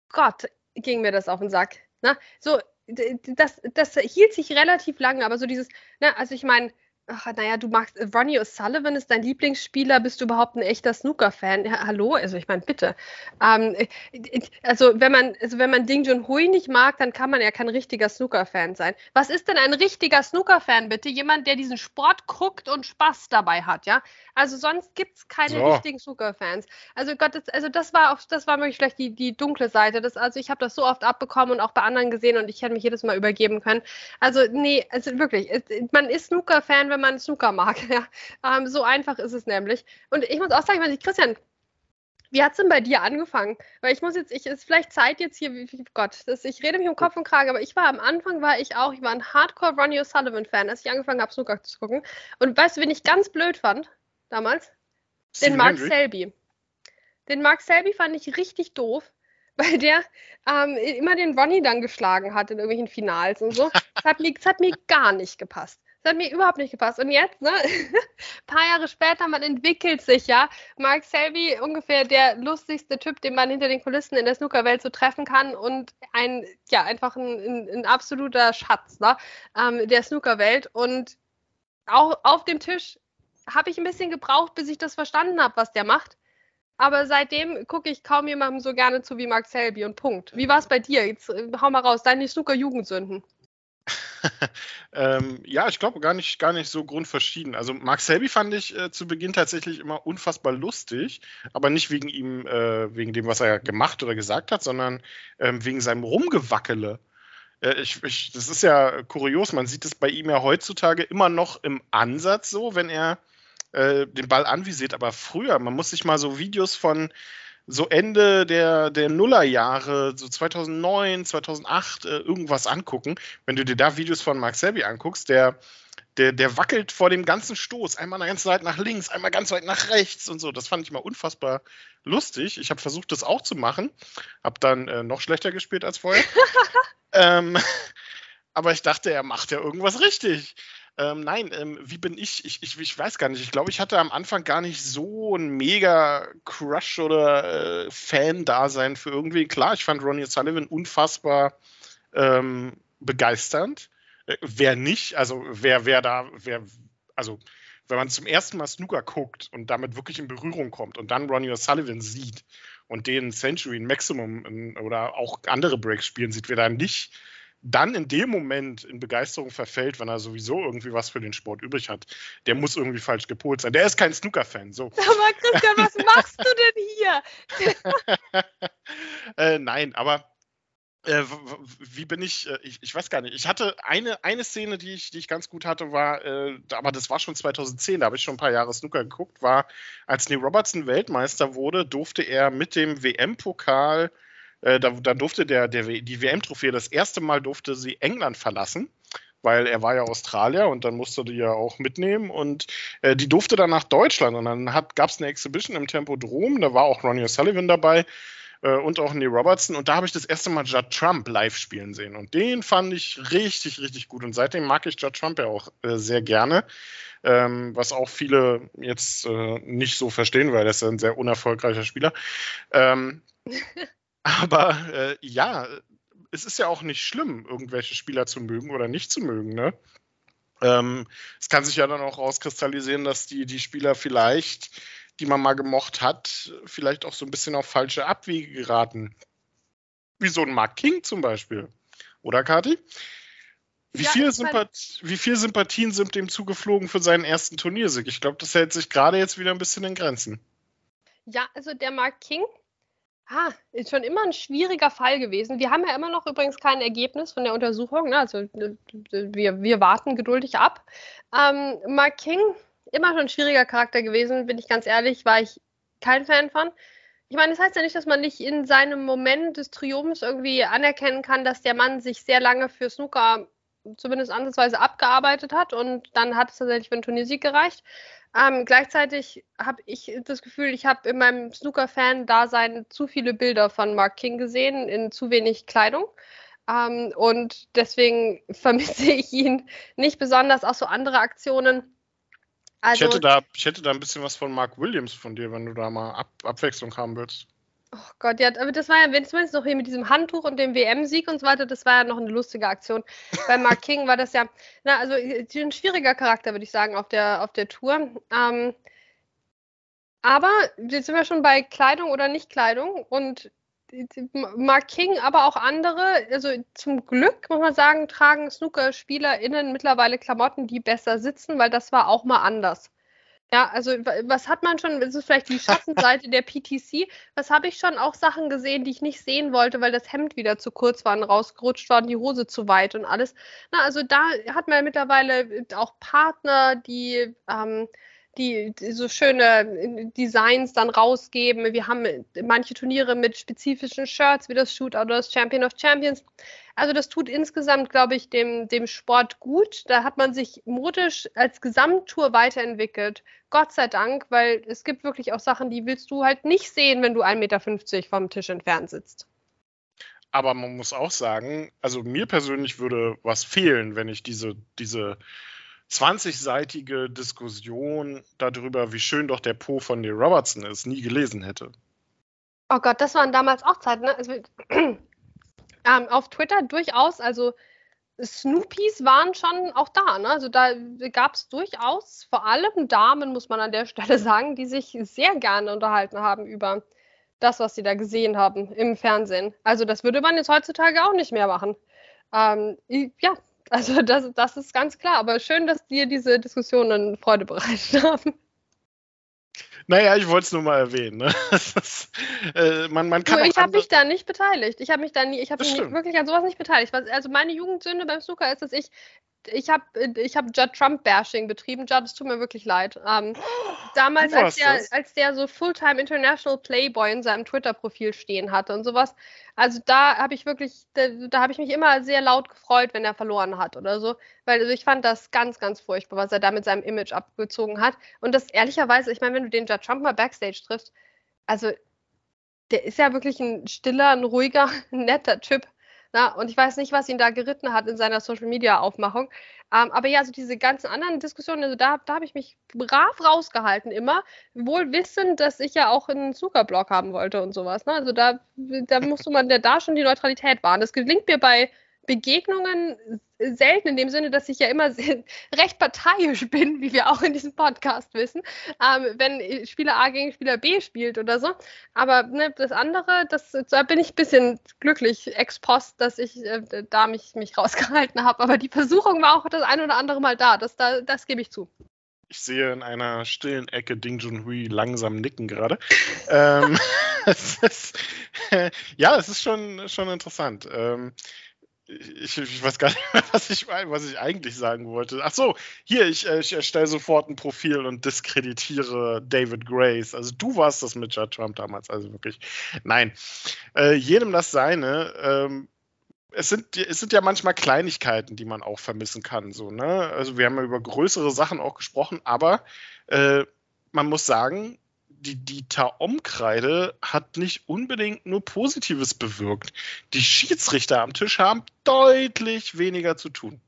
Gott, ging mir das auf den Sack. Ne? So, das, das hielt sich relativ lange, aber so dieses, ne, also ich meine, Ach, naja, du magst, äh, Ronnie O'Sullivan ist dein Lieblingsspieler, bist du überhaupt ein echter Snooker-Fan? Ja, hallo? Also ich meine, bitte. Ähm, äh, also wenn man, also wenn man Ding Junhui nicht mag, dann kann man ja kein richtiger Snooker-Fan sein. Was ist denn ein richtiger Snooker-Fan, bitte? Jemand, der diesen Sport guckt und Spaß dabei hat, ja? Also sonst gibt es keine so. richtigen Snooker-Fans. Also Gott, das, also das war auch, das war wirklich vielleicht die, die dunkle Seite. Das, also ich habe das so oft abbekommen und auch bei anderen gesehen und ich hätte mich jedes Mal übergeben können. Also nee, also wirklich, man ist Snooker-Fan, wenn man Snooker mag. Ja. Ähm, so einfach ist es nämlich. Und ich muss auch sagen, ich, Christian, wie hat es denn bei dir angefangen? Weil ich muss jetzt, ich ist vielleicht Zeit jetzt hier, wie, Gott, das, ich rede mich um Kopf und Kragen, aber ich war am Anfang, war ich auch, ich war ein Hardcore Ronnie O'Sullivan-Fan, als ich angefangen habe, Snooker zu gucken. Und weißt du, wen ich ganz blöd fand damals? Den Mark. Selby. Den Mark Selby fand ich richtig doof, weil der ähm, immer den Ronnie dann geschlagen hat in irgendwelchen Finals und so. Das hat mir, das hat mir gar nicht gepasst. Das hat mir überhaupt nicht gepasst. Und jetzt, ne, ein paar Jahre später, man entwickelt sich ja. Mark Selby, ungefähr der lustigste Typ, den man hinter den Kulissen in der Snookerwelt so treffen kann und ein, ja, einfach ein, ein, ein absoluter Schatz ne, ähm, der Snookerwelt. Und auch auf dem Tisch habe ich ein bisschen gebraucht, bis ich das verstanden habe, was der macht. Aber seitdem gucke ich kaum jemandem so gerne zu wie Mark Selby und Punkt. Wie war es bei dir? Jetzt äh, hau mal raus, deine Snooker-Jugendsünden. ähm, ja, ich glaube gar nicht, gar nicht so grundverschieden. Also Mark Selby fand ich äh, zu Beginn tatsächlich immer unfassbar lustig, aber nicht wegen ihm, äh, wegen dem, was er gemacht oder gesagt hat, sondern ähm, wegen seinem Rumgewackele. Äh, ich, ich, das ist ja kurios, man sieht es bei ihm ja heutzutage immer noch im Ansatz so, wenn er äh, den Ball anvisiert, aber früher, man muss sich mal so Videos von so Ende der, der Nullerjahre, so 2009, 2008, äh, irgendwas angucken. Wenn du dir da Videos von Mark Selby anguckst, der, der, der wackelt vor dem ganzen Stoß. Einmal ganz weit nach links, einmal ganz weit nach rechts und so. Das fand ich mal unfassbar lustig. Ich habe versucht, das auch zu machen. Habe dann äh, noch schlechter gespielt als vorher. ähm, aber ich dachte, er macht ja irgendwas richtig. Ähm, nein, ähm, wie bin ich? Ich, ich? ich weiß gar nicht. Ich glaube, ich hatte am Anfang gar nicht so ein mega Crush oder äh, Fan-Dasein für irgendwie. Klar, ich fand Ronnie Sullivan unfassbar ähm, begeisternd. Äh, wer nicht, also wer, wer da, wer, also wenn man zum ersten Mal Snooker guckt und damit wirklich in Berührung kommt und dann Ronnie O'Sullivan sieht und den Century Maximum in, oder auch andere Breaks spielen sieht, wer da nicht dann in dem Moment in Begeisterung verfällt, wenn er sowieso irgendwie was für den Sport übrig hat, der muss irgendwie falsch gepolt sein. Der ist kein Snooker-Fan. So. Aber Christian, was machst du denn hier? äh, nein, aber äh, wie bin ich, äh, ich, ich, weiß gar nicht. Ich hatte eine, eine Szene, die ich, die ich ganz gut hatte, war, äh, aber das war schon 2010, da habe ich schon ein paar Jahre Snooker geguckt, war, als Neil Robertson Weltmeister wurde, durfte er mit dem WM-Pokal äh, da, da, durfte der, der, die WM-Trophäe das erste Mal durfte sie England verlassen, weil er war ja Australier und dann musste die ja auch mitnehmen und äh, die durfte dann nach Deutschland und dann gab es eine Exhibition im Tempodrom, da war auch Ronnie O'Sullivan dabei äh, und auch Neil Robertson und da habe ich das erste Mal Judd Trump live spielen sehen und den fand ich richtig, richtig gut und seitdem mag ich Judd Trump ja auch äh, sehr gerne. Ähm, was auch viele jetzt äh, nicht so verstehen, weil er ist ein sehr unerfolgreicher Spieler. Ähm, Aber äh, ja, es ist ja auch nicht schlimm, irgendwelche Spieler zu mögen oder nicht zu mögen. Ne? Ähm, es kann sich ja dann auch rauskristallisieren, dass die, die Spieler vielleicht, die man mal gemocht hat, vielleicht auch so ein bisschen auf falsche Abwege geraten. Wie so ein Mark King zum Beispiel. Oder, Kati? Wie, ja, viel Sympath wie viel Sympathien sind dem zugeflogen für seinen ersten Turniersieg? Ich glaube, das hält sich gerade jetzt wieder ein bisschen in Grenzen. Ja, also der Mark King, Ah, ist schon immer ein schwieriger Fall gewesen. Wir haben ja immer noch übrigens kein Ergebnis von der Untersuchung. Ne? Also wir, wir warten geduldig ab. Ähm, Mark King, immer schon ein schwieriger Charakter gewesen, bin ich ganz ehrlich, war ich kein Fan von. Ich meine, das heißt ja nicht, dass man nicht in seinem Moment des Triumphs irgendwie anerkennen kann, dass der Mann sich sehr lange für Snooker zumindest ansatzweise abgearbeitet hat und dann hat es tatsächlich für einen Turniersieg gereicht. Ähm, gleichzeitig habe ich das Gefühl, ich habe in meinem Snooker-Fan-Dasein zu viele Bilder von Mark King gesehen in zu wenig Kleidung. Ähm, und deswegen vermisse ich ihn nicht besonders. Auch so andere Aktionen. Also, ich, hätte da, ich hätte da ein bisschen was von Mark Williams von dir, wenn du da mal Ab Abwechslung haben willst. Oh Gott, ja, aber das war ja, wenn zumindest noch hier mit diesem Handtuch und dem WM-Sieg und so weiter, das war ja noch eine lustige Aktion. Bei Mark King war das ja, na, also ein schwieriger Charakter, würde ich sagen, auf der, auf der Tour. Ähm, aber jetzt sind wir schon bei Kleidung oder Nicht-Kleidung und Mark King, aber auch andere, also zum Glück muss man sagen, tragen Snooker-SpielerInnen mittlerweile Klamotten, die besser sitzen, weil das war auch mal anders. Ja, also was hat man schon, das ist vielleicht die Schattenseite der PTC, was habe ich schon auch Sachen gesehen, die ich nicht sehen wollte, weil das Hemd wieder zu kurz war und rausgerutscht war und die Hose zu weit und alles. Na, also da hat man mittlerweile auch Partner, die ähm, die, die, so schöne Designs dann rausgeben. Wir haben manche Turniere mit spezifischen Shirts, wie das Shootout oder das Champion of Champions. Also das tut insgesamt, glaube ich, dem, dem Sport gut. Da hat man sich modisch als Gesamttour weiterentwickelt. Gott sei Dank, weil es gibt wirklich auch Sachen, die willst du halt nicht sehen, wenn du 1,50 Meter vom Tisch entfernt sitzt. Aber man muss auch sagen, also mir persönlich würde was fehlen, wenn ich diese, diese 20-seitige Diskussion darüber, wie schön doch der Po von Neil Robertson ist, nie gelesen hätte. Oh Gott, das waren damals auch Zeiten. Ne? Also, ähm, auf Twitter durchaus, also Snoopies waren schon auch da. Ne? Also da gab es durchaus, vor allem Damen, muss man an der Stelle sagen, die sich sehr gerne unterhalten haben über das, was sie da gesehen haben im Fernsehen. Also das würde man jetzt heutzutage auch nicht mehr machen. Ähm, ja, also das, das ist ganz klar. Aber schön, dass dir diese Diskussionen Freude bereitet haben. Naja, ich wollte es nur mal erwähnen. Ne? Ist, äh, man, man kann du, ich habe mich da nicht beteiligt. Ich habe mich da nie, ich habe mich wirklich an sowas nicht beteiligt. Also meine Jugendsünde beim Snooker ist, dass ich ich habe ich hab Judd Trump-Bashing betrieben. Judd, es tut mir wirklich leid. Ähm, damals, als der, als der so Fulltime International Playboy in seinem Twitter-Profil stehen hatte und sowas. Also da habe ich wirklich, da, da habe ich mich immer sehr laut gefreut, wenn er verloren hat oder so. Weil also ich fand das ganz, ganz furchtbar, was er da mit seinem Image abgezogen hat. Und das ehrlicherweise, ich meine, wenn du den Judd Trump mal Backstage triffst, also der ist ja wirklich ein stiller, ein ruhiger, netter Typ. Na, und ich weiß nicht, was ihn da geritten hat in seiner Social Media Aufmachung. Ähm, aber ja, also diese ganzen anderen Diskussionen, also da, da habe ich mich brav rausgehalten immer, wohl wissend, dass ich ja auch einen Zuckerblog haben wollte und sowas. Ne? Also da, da musste man ja da schon die Neutralität wahren. Das gelingt mir bei Begegnungen selten in dem Sinne, dass ich ja immer recht parteiisch bin, wie wir auch in diesem Podcast wissen, ähm, wenn Spieler A gegen Spieler B spielt oder so. Aber ne, das andere, das, da bin ich ein bisschen glücklich ex post, dass ich äh, da mich, mich rausgehalten habe. Aber die Versuchung war auch das ein oder andere Mal da. Das, da, das gebe ich zu. Ich sehe in einer stillen Ecke Ding Junhui langsam nicken gerade. ähm, es ist, äh, ja, es ist schon, schon interessant. Ähm, ich, ich, weiß gar nicht was ich, was ich eigentlich sagen wollte. Ach so, hier, ich, äh, ich erstelle sofort ein Profil und diskreditiere David Grace. Also du warst das mit Judd Trump damals, also wirklich. Nein, äh, jedem das seine. Ähm, es sind, es sind ja manchmal Kleinigkeiten, die man auch vermissen kann. So, ne? Also wir haben ja über größere Sachen auch gesprochen, aber äh, man muss sagen, die, die Taom-Kreide hat nicht unbedingt nur Positives bewirkt. Die Schiedsrichter am Tisch haben deutlich weniger zu tun.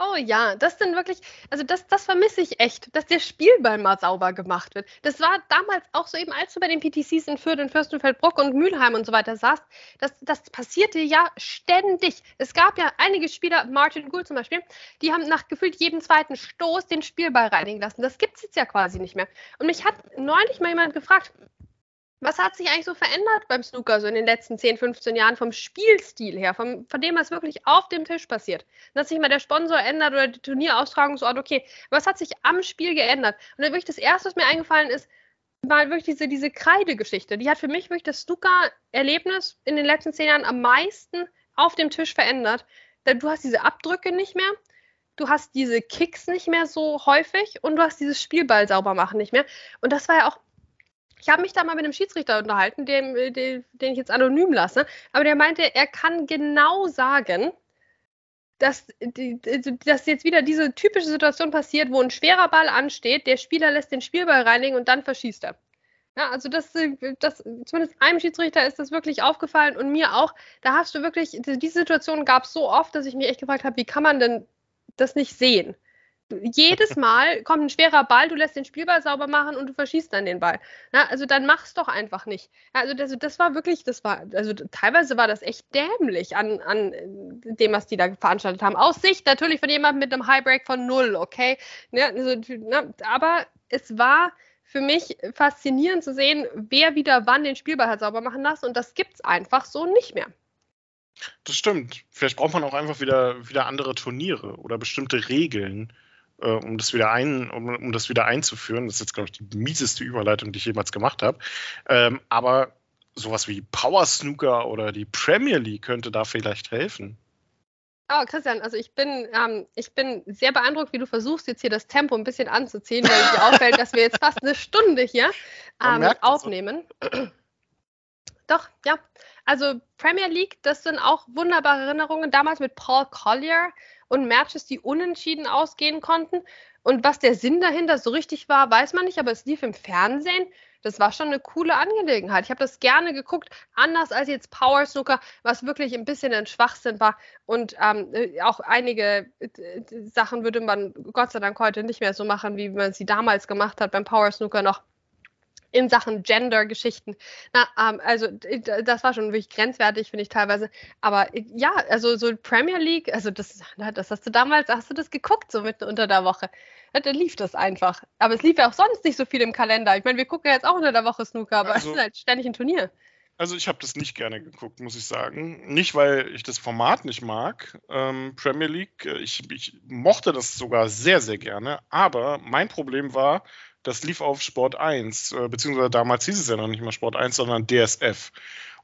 Oh ja, das sind wirklich, also das, das vermisse ich echt, dass der Spielball mal sauber gemacht wird. Das war damals auch so eben, als du bei den PTCs in Fürth und Fürstenfeldbruck und Mülheim und so weiter saßt, das, das passierte ja ständig. Es gab ja einige Spieler, Martin Gould zum Beispiel, die haben nach gefühlt jedem zweiten Stoß den Spielball reinigen lassen. Das gibt es jetzt ja quasi nicht mehr. Und mich hat neulich mal jemand gefragt, was hat sich eigentlich so verändert beim Snooker so in den letzten 10, 15 Jahren vom Spielstil her, vom, von dem, was wirklich auf dem Tisch passiert? Dass sich mal der Sponsor ändert oder die Turnieraustragungsort, okay, was hat sich am Spiel geändert? Und dann wirklich das Erste, was mir eingefallen ist, war wirklich diese, diese Kreidegeschichte. Die hat für mich wirklich das Snooker-Erlebnis in den letzten 10 Jahren am meisten auf dem Tisch verändert. Denn du hast diese Abdrücke nicht mehr, du hast diese Kicks nicht mehr so häufig und du hast dieses Spielball sauber machen nicht mehr. Und das war ja auch ich habe mich da mal mit einem Schiedsrichter unterhalten, dem, äh, den, den ich jetzt anonym lasse, aber der meinte, er kann genau sagen, dass, dass jetzt wieder diese typische Situation passiert, wo ein schwerer Ball ansteht, der Spieler lässt den Spielball reinigen und dann verschießt er. Ja, also das, äh, das, zumindest einem Schiedsrichter ist das wirklich aufgefallen und mir auch. Da hast du wirklich, diese Situation gab es so oft, dass ich mich echt gefragt habe, wie kann man denn das nicht sehen? Jedes Mal kommt ein schwerer Ball, du lässt den Spielball sauber machen und du verschießt dann den Ball. Ja, also dann mach's doch einfach nicht. Ja, also das, das, war wirklich, das war, also teilweise war das echt dämlich an, an dem, was die da veranstaltet haben. Aus Sicht natürlich von jemandem mit einem Highbreak von null, okay? Ja, also, ne, aber es war für mich faszinierend zu sehen, wer wieder wann den Spielball hat sauber machen lassen und das gibt's einfach so nicht mehr. Das stimmt. Vielleicht braucht man auch einfach wieder, wieder andere Turniere oder bestimmte Regeln äh, um, das wieder ein, um, um, das wieder einzuführen. Das ist jetzt, glaube ich, die mieseste Überleitung, die ich jemals gemacht habe. Ähm, aber sowas wie Power Snooker oder die Premier League könnte da vielleicht helfen. Oh, Christian, also ich bin, ähm, ich bin sehr beeindruckt, wie du versuchst, jetzt hier das Tempo ein bisschen anzuziehen, weil dir auffällt, dass wir jetzt fast eine Stunde hier ähm, aufnehmen. Doch, ja. Also Premier League, das sind auch wunderbare Erinnerungen. Damals mit Paul Collier, und Matches, die unentschieden ausgehen konnten. Und was der Sinn dahinter so richtig war, weiß man nicht, aber es lief im Fernsehen. Das war schon eine coole Angelegenheit. Ich habe das gerne geguckt, anders als jetzt Power Snooker, was wirklich ein bisschen ein Schwachsinn war. Und ähm, auch einige äh, Sachen würde man Gott sei Dank heute nicht mehr so machen, wie man sie damals gemacht hat beim Power Snooker noch in Sachen Gender-Geschichten. ähm, also das war schon wirklich grenzwertig, finde ich teilweise. Aber ja, also so Premier League, also das, das hast du damals, hast du das geguckt, so mitten unter der Woche. Ja, da lief das einfach. Aber es lief ja auch sonst nicht so viel im Kalender. Ich meine, wir gucken ja jetzt auch unter der Woche Snooker, aber also, es ist halt ständig ein Turnier. Also ich habe das nicht gerne geguckt, muss ich sagen. Nicht, weil ich das Format nicht mag, ähm, Premier League. Ich, ich mochte das sogar sehr, sehr gerne. Aber mein Problem war, das lief auf Sport 1, äh, beziehungsweise damals hieß es ja noch nicht mal Sport 1, sondern DSF.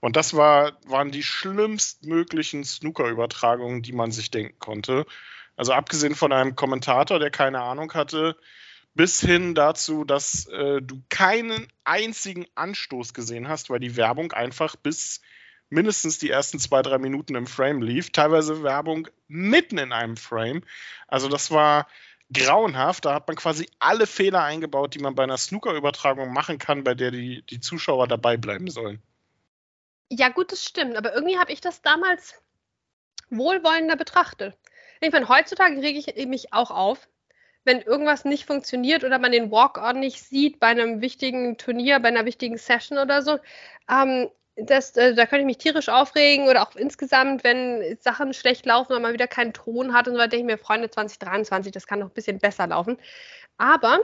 Und das war, waren die schlimmstmöglichen Snooker-Übertragungen, die man sich denken konnte. Also abgesehen von einem Kommentator, der keine Ahnung hatte, bis hin dazu, dass äh, du keinen einzigen Anstoß gesehen hast, weil die Werbung einfach bis mindestens die ersten zwei, drei Minuten im Frame lief. Teilweise Werbung mitten in einem Frame. Also das war, grauenhaft. Da hat man quasi alle Fehler eingebaut, die man bei einer Snooker-Übertragung machen kann, bei der die, die Zuschauer dabei bleiben sollen. Ja, gut, das stimmt. Aber irgendwie habe ich das damals wohlwollender betrachtet. Ich meine, heutzutage rege ich mich auch auf, wenn irgendwas nicht funktioniert oder man den Walk-On nicht sieht bei einem wichtigen Turnier, bei einer wichtigen Session oder so. Ähm, das, äh, da könnte ich mich tierisch aufregen oder auch insgesamt, wenn Sachen schlecht laufen oder man wieder keinen Ton hat und so, denke ich mir, Freunde 2023, das kann noch ein bisschen besser laufen. Aber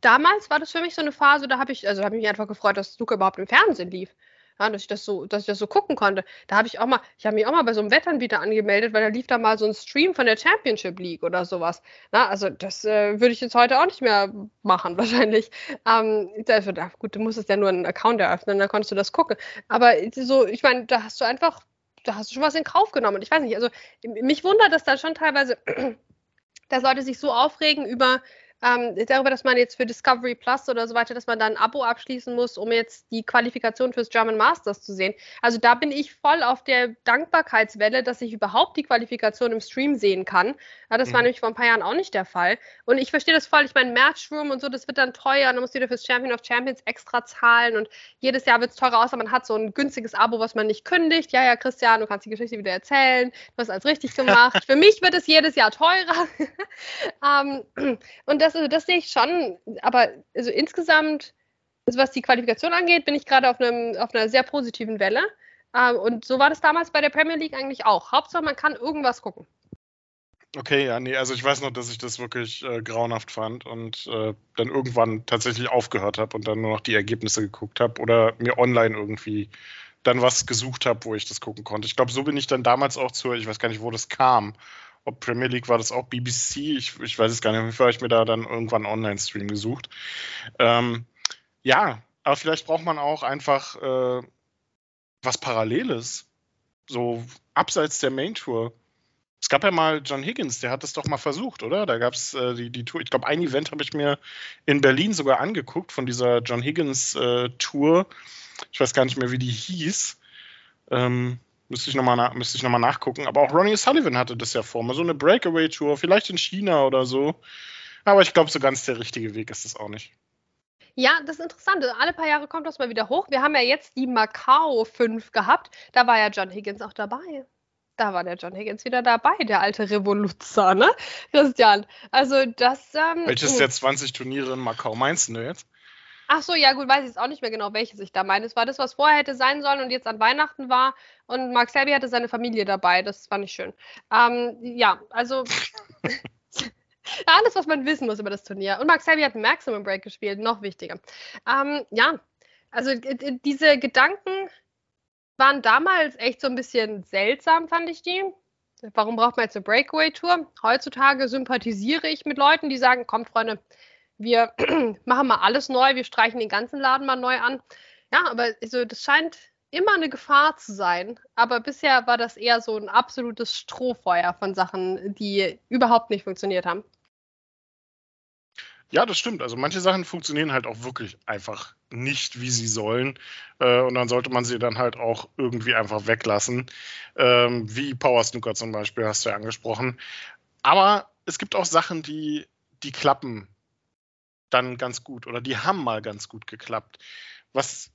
damals war das für mich so eine Phase, da habe ich, also habe ich mich einfach gefreut, dass Luca überhaupt im Fernsehen lief ja, dass ich das so, dass ich das so gucken konnte. Da habe ich auch mal, ich habe mich auch mal bei so einem Wettanbieter angemeldet, weil da lief da mal so ein Stream von der Championship League oder sowas. Na, also das äh, würde ich jetzt heute auch nicht mehr machen, wahrscheinlich. Ähm, also, da, gut, du musstest ja nur einen Account eröffnen, dann konntest du das gucken. Aber so, ich meine, da hast du einfach, da hast du schon was in Kauf genommen. Ich weiß nicht, also mich wundert das dann schon teilweise, dass Leute sich so aufregen über ähm, darüber, dass man jetzt für Discovery Plus oder so weiter, dass man da ein Abo abschließen muss, um jetzt die Qualifikation fürs German Masters zu sehen. Also da bin ich voll auf der Dankbarkeitswelle, dass ich überhaupt die Qualifikation im Stream sehen kann. Ja, das mhm. war nämlich vor ein paar Jahren auch nicht der Fall. Und ich verstehe das voll. Ich meine, Matchroom und so, das wird dann teuer. Dann musst du wieder fürs Champion of Champions extra zahlen und jedes Jahr wird es teurer aus, aber man hat so ein günstiges Abo, was man nicht kündigt. Ja, ja, Christian, du kannst die Geschichte wieder erzählen. Du hast alles richtig gemacht. Für mich wird es jedes Jahr teurer. um, ähm, und das das, das sehe ich schon. Aber also insgesamt, also was die Qualifikation angeht, bin ich gerade auf, auf einer sehr positiven Welle. Ähm, und so war das damals bei der Premier League eigentlich auch. Hauptsache, man kann irgendwas gucken. Okay, ja, nee, also ich weiß noch, dass ich das wirklich äh, grauenhaft fand und äh, dann irgendwann tatsächlich aufgehört habe und dann nur noch die Ergebnisse geguckt habe oder mir online irgendwie dann was gesucht habe, wo ich das gucken konnte. Ich glaube, so bin ich dann damals auch zur, ich weiß gar nicht, wo das kam, ob Premier League war das auch BBC, ich, ich weiß es gar nicht, auf habe ich mir da dann irgendwann einen Online-Stream gesucht. Ähm, ja, aber vielleicht braucht man auch einfach äh, was Paralleles, so abseits der Main Tour. Es gab ja mal John Higgins, der hat das doch mal versucht, oder? Da gab es äh, die, die Tour. Ich glaube, ein Event habe ich mir in Berlin sogar angeguckt von dieser John Higgins äh, Tour. Ich weiß gar nicht mehr, wie die hieß. Ähm, Müsste ich nochmal na, noch nachgucken. Aber auch Ronnie Sullivan hatte das ja vor. Mal so eine Breakaway-Tour, vielleicht in China oder so. Aber ich glaube, so ganz der richtige Weg ist es auch nicht. Ja, das ist interessant. Alle paar Jahre kommt das mal wieder hoch. Wir haben ja jetzt die Macau 5 gehabt. Da war ja John Higgins auch dabei. da war der John Higgins wieder dabei, der alte Revoluzer, ne? Christian. Also das. Ähm, Welches der 20 Turniere in Macau meinst du jetzt? Ach so, ja gut, weiß ich jetzt auch nicht mehr genau, welches ich da meine. Es war das, was vorher hätte sein sollen und jetzt an Weihnachten war. Und Mark Selby hatte seine Familie dabei. Das fand ich schön. Ähm, ja, also alles, was man wissen muss über das Turnier. Und Mark Selby hat Maximum Break gespielt, noch wichtiger. Ähm, ja, also diese Gedanken waren damals echt so ein bisschen seltsam, fand ich die. Warum braucht man jetzt eine Breakaway-Tour? Heutzutage sympathisiere ich mit Leuten, die sagen, kommt Freunde, wir machen mal alles neu, wir streichen den ganzen Laden mal neu an. Ja, aber also, das scheint immer eine Gefahr zu sein. Aber bisher war das eher so ein absolutes Strohfeuer von Sachen, die überhaupt nicht funktioniert haben. Ja, das stimmt. Also manche Sachen funktionieren halt auch wirklich einfach nicht, wie sie sollen. Äh, und dann sollte man sie dann halt auch irgendwie einfach weglassen. Ähm, wie Power Snooker zum Beispiel, hast du ja angesprochen. Aber es gibt auch Sachen, die, die klappen dann ganz gut oder die haben mal ganz gut geklappt. Was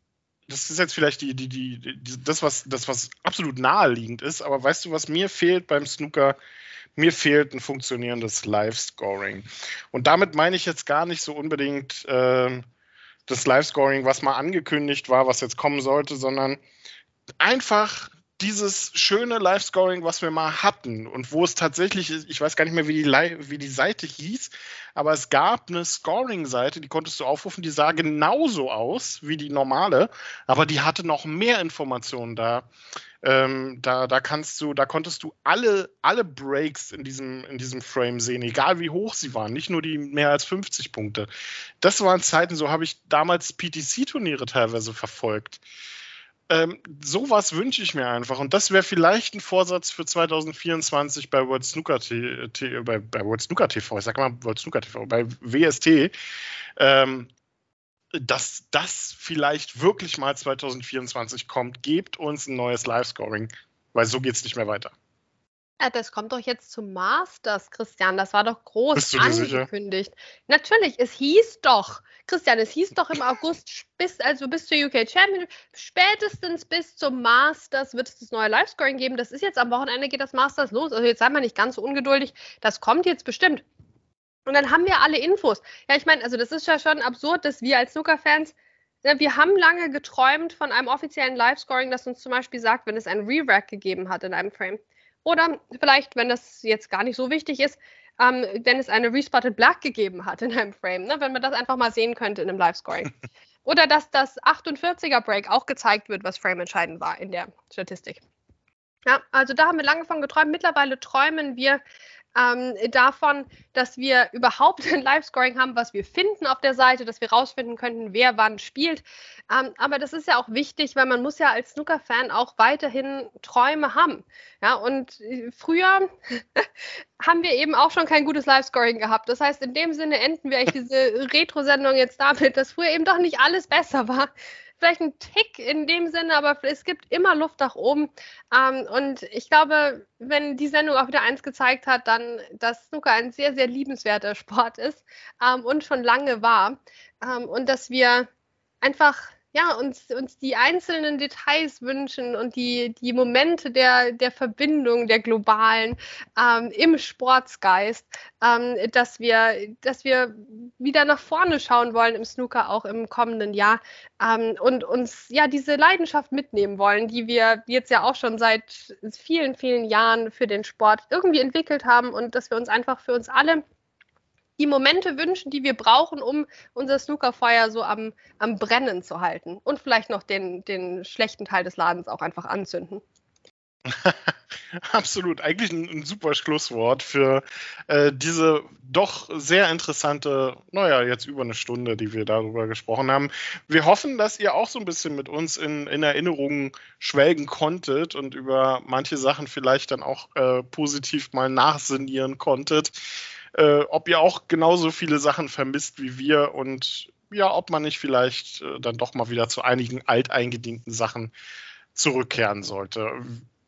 das ist jetzt vielleicht die, die, die, die, das, was, das, was absolut naheliegend ist, aber weißt du, was mir fehlt beim Snooker? Mir fehlt ein funktionierendes Live-Scoring. Und damit meine ich jetzt gar nicht so unbedingt äh, das Live-Scoring, was mal angekündigt war, was jetzt kommen sollte, sondern einfach dieses schöne Live-Scoring, was wir mal hatten und wo es tatsächlich, ich weiß gar nicht mehr, wie die, wie die Seite hieß, aber es gab eine Scoring-Seite, die konntest du aufrufen, die sah genauso aus wie die normale, aber die hatte noch mehr Informationen da. Ähm, da, da kannst du, da konntest du alle, alle Breaks in diesem, in diesem Frame sehen, egal wie hoch sie waren, nicht nur die mehr als 50 Punkte. Das waren Zeiten, so habe ich damals PTC-Turniere teilweise verfolgt. Ähm, sowas wünsche ich mir einfach. Und das wäre vielleicht ein Vorsatz für 2024 bei World Snooker, T, T, bei, bei World Snooker TV. Ich sag mal World Snooker TV, bei WST. Ähm, dass das vielleicht wirklich mal 2024 kommt. Gebt uns ein neues Live-Scoring, weil so geht es nicht mehr weiter. Ja, das kommt doch jetzt zum Masters, Christian. Das war doch groß angekündigt. Sicher? Natürlich, es hieß doch, Christian, es hieß doch im August bis, also bis zur UK Championship, spätestens bis zum Masters wird es das neue Livescoring geben. Das ist jetzt am Wochenende geht das Masters los. Also jetzt seid mal nicht ganz so ungeduldig. Das kommt jetzt bestimmt. Und dann haben wir alle Infos. Ja, ich meine, also das ist ja schon absurd, dass wir als Snooker-Fans ja, wir haben lange geträumt von einem offiziellen Live-Scoring, das uns zum Beispiel sagt, wenn es ein Re-Rack gegeben hat in einem Frame. Oder vielleicht, wenn das jetzt gar nicht so wichtig ist, ähm, wenn es eine Respotted Black gegeben hat in einem Frame, ne? wenn man das einfach mal sehen könnte in einem Live-Scoring. Oder dass das 48er Break auch gezeigt wird, was Frame entscheidend war in der Statistik. Ja, also da haben wir lange von geträumt. Mittlerweile träumen wir ähm, davon, dass wir überhaupt ein Live-Scoring haben, was wir finden auf der Seite, dass wir rausfinden könnten, wer wann spielt. Ähm, aber das ist ja auch wichtig, weil man muss ja als Snooker-Fan auch weiterhin Träume haben. Ja, und äh, früher haben wir eben auch schon kein gutes Live-Scoring gehabt. Das heißt, in dem Sinne enden wir eigentlich diese Retro-Sendung jetzt damit, dass früher eben doch nicht alles besser war vielleicht ein Tick in dem Sinne, aber es gibt immer Luft nach oben. Ähm, und ich glaube, wenn die Sendung auch wieder eins gezeigt hat, dann, dass Snooker ein sehr, sehr liebenswerter Sport ist ähm, und schon lange war. Ähm, und dass wir einfach ja, uns, uns die einzelnen Details wünschen und die, die Momente der, der Verbindung, der globalen ähm, im Sportsgeist, ähm, dass, wir, dass wir wieder nach vorne schauen wollen im Snooker auch im kommenden Jahr ähm, und uns ja diese Leidenschaft mitnehmen wollen, die wir jetzt ja auch schon seit vielen, vielen Jahren für den Sport irgendwie entwickelt haben und dass wir uns einfach für uns alle die Momente wünschen, die wir brauchen, um unser Snookerfeuer so am, am Brennen zu halten. Und vielleicht noch den, den schlechten Teil des Ladens auch einfach anzünden. Absolut, eigentlich ein, ein, super Schlusswort für äh, diese doch sehr interessante, naja, jetzt über eine Stunde, die wir darüber gesprochen haben. Wir hoffen, dass ihr auch so ein bisschen mit uns in, in Erinnerungen schwelgen konntet und über manche Sachen vielleicht dann auch äh, positiv mal nachsinnieren konntet äh, ob ihr auch genauso viele Sachen vermisst wie wir und ja, ob man nicht vielleicht äh, dann doch mal wieder zu einigen alteingedienten Sachen zurückkehren sollte.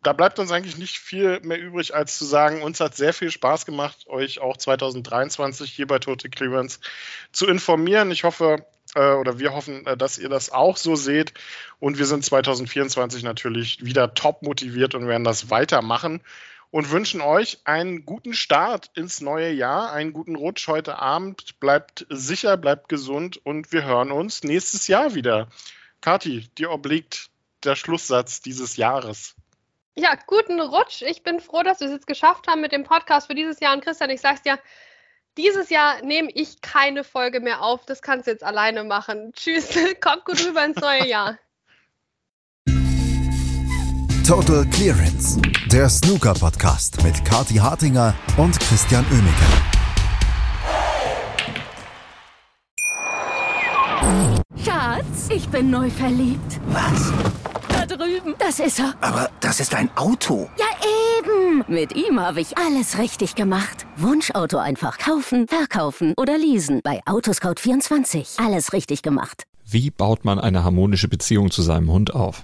Da bleibt uns eigentlich nicht viel mehr übrig, als zu sagen, uns hat sehr viel Spaß gemacht, euch auch 2023 hier bei Tote Clearance zu informieren. Ich hoffe, äh, oder wir hoffen, äh, dass ihr das auch so seht. Und wir sind 2024 natürlich wieder top motiviert und werden das weitermachen und wünschen euch einen guten Start ins neue Jahr, einen guten Rutsch heute Abend. Bleibt sicher, bleibt gesund und wir hören uns nächstes Jahr wieder. Kathi, dir obliegt der Schlusssatz dieses Jahres. Ja, guten Rutsch. Ich bin froh, dass wir es jetzt geschafft haben mit dem Podcast für dieses Jahr. Und Christian, ich sag's dir, dieses Jahr nehme ich keine Folge mehr auf. Das kannst du jetzt alleine machen. Tschüss. Kommt gut rüber ins neue Jahr. Total Clearance, der Snooker-Podcast mit Kati Hartinger und Christian Oemeke. Schatz, ich bin neu verliebt. Was? Da drüben. Das ist er. Aber das ist ein Auto. Ja, eben. Mit ihm habe ich alles richtig gemacht. Wunschauto einfach kaufen, verkaufen oder leasen. Bei Autoscout24. Alles richtig gemacht. Wie baut man eine harmonische Beziehung zu seinem Hund auf?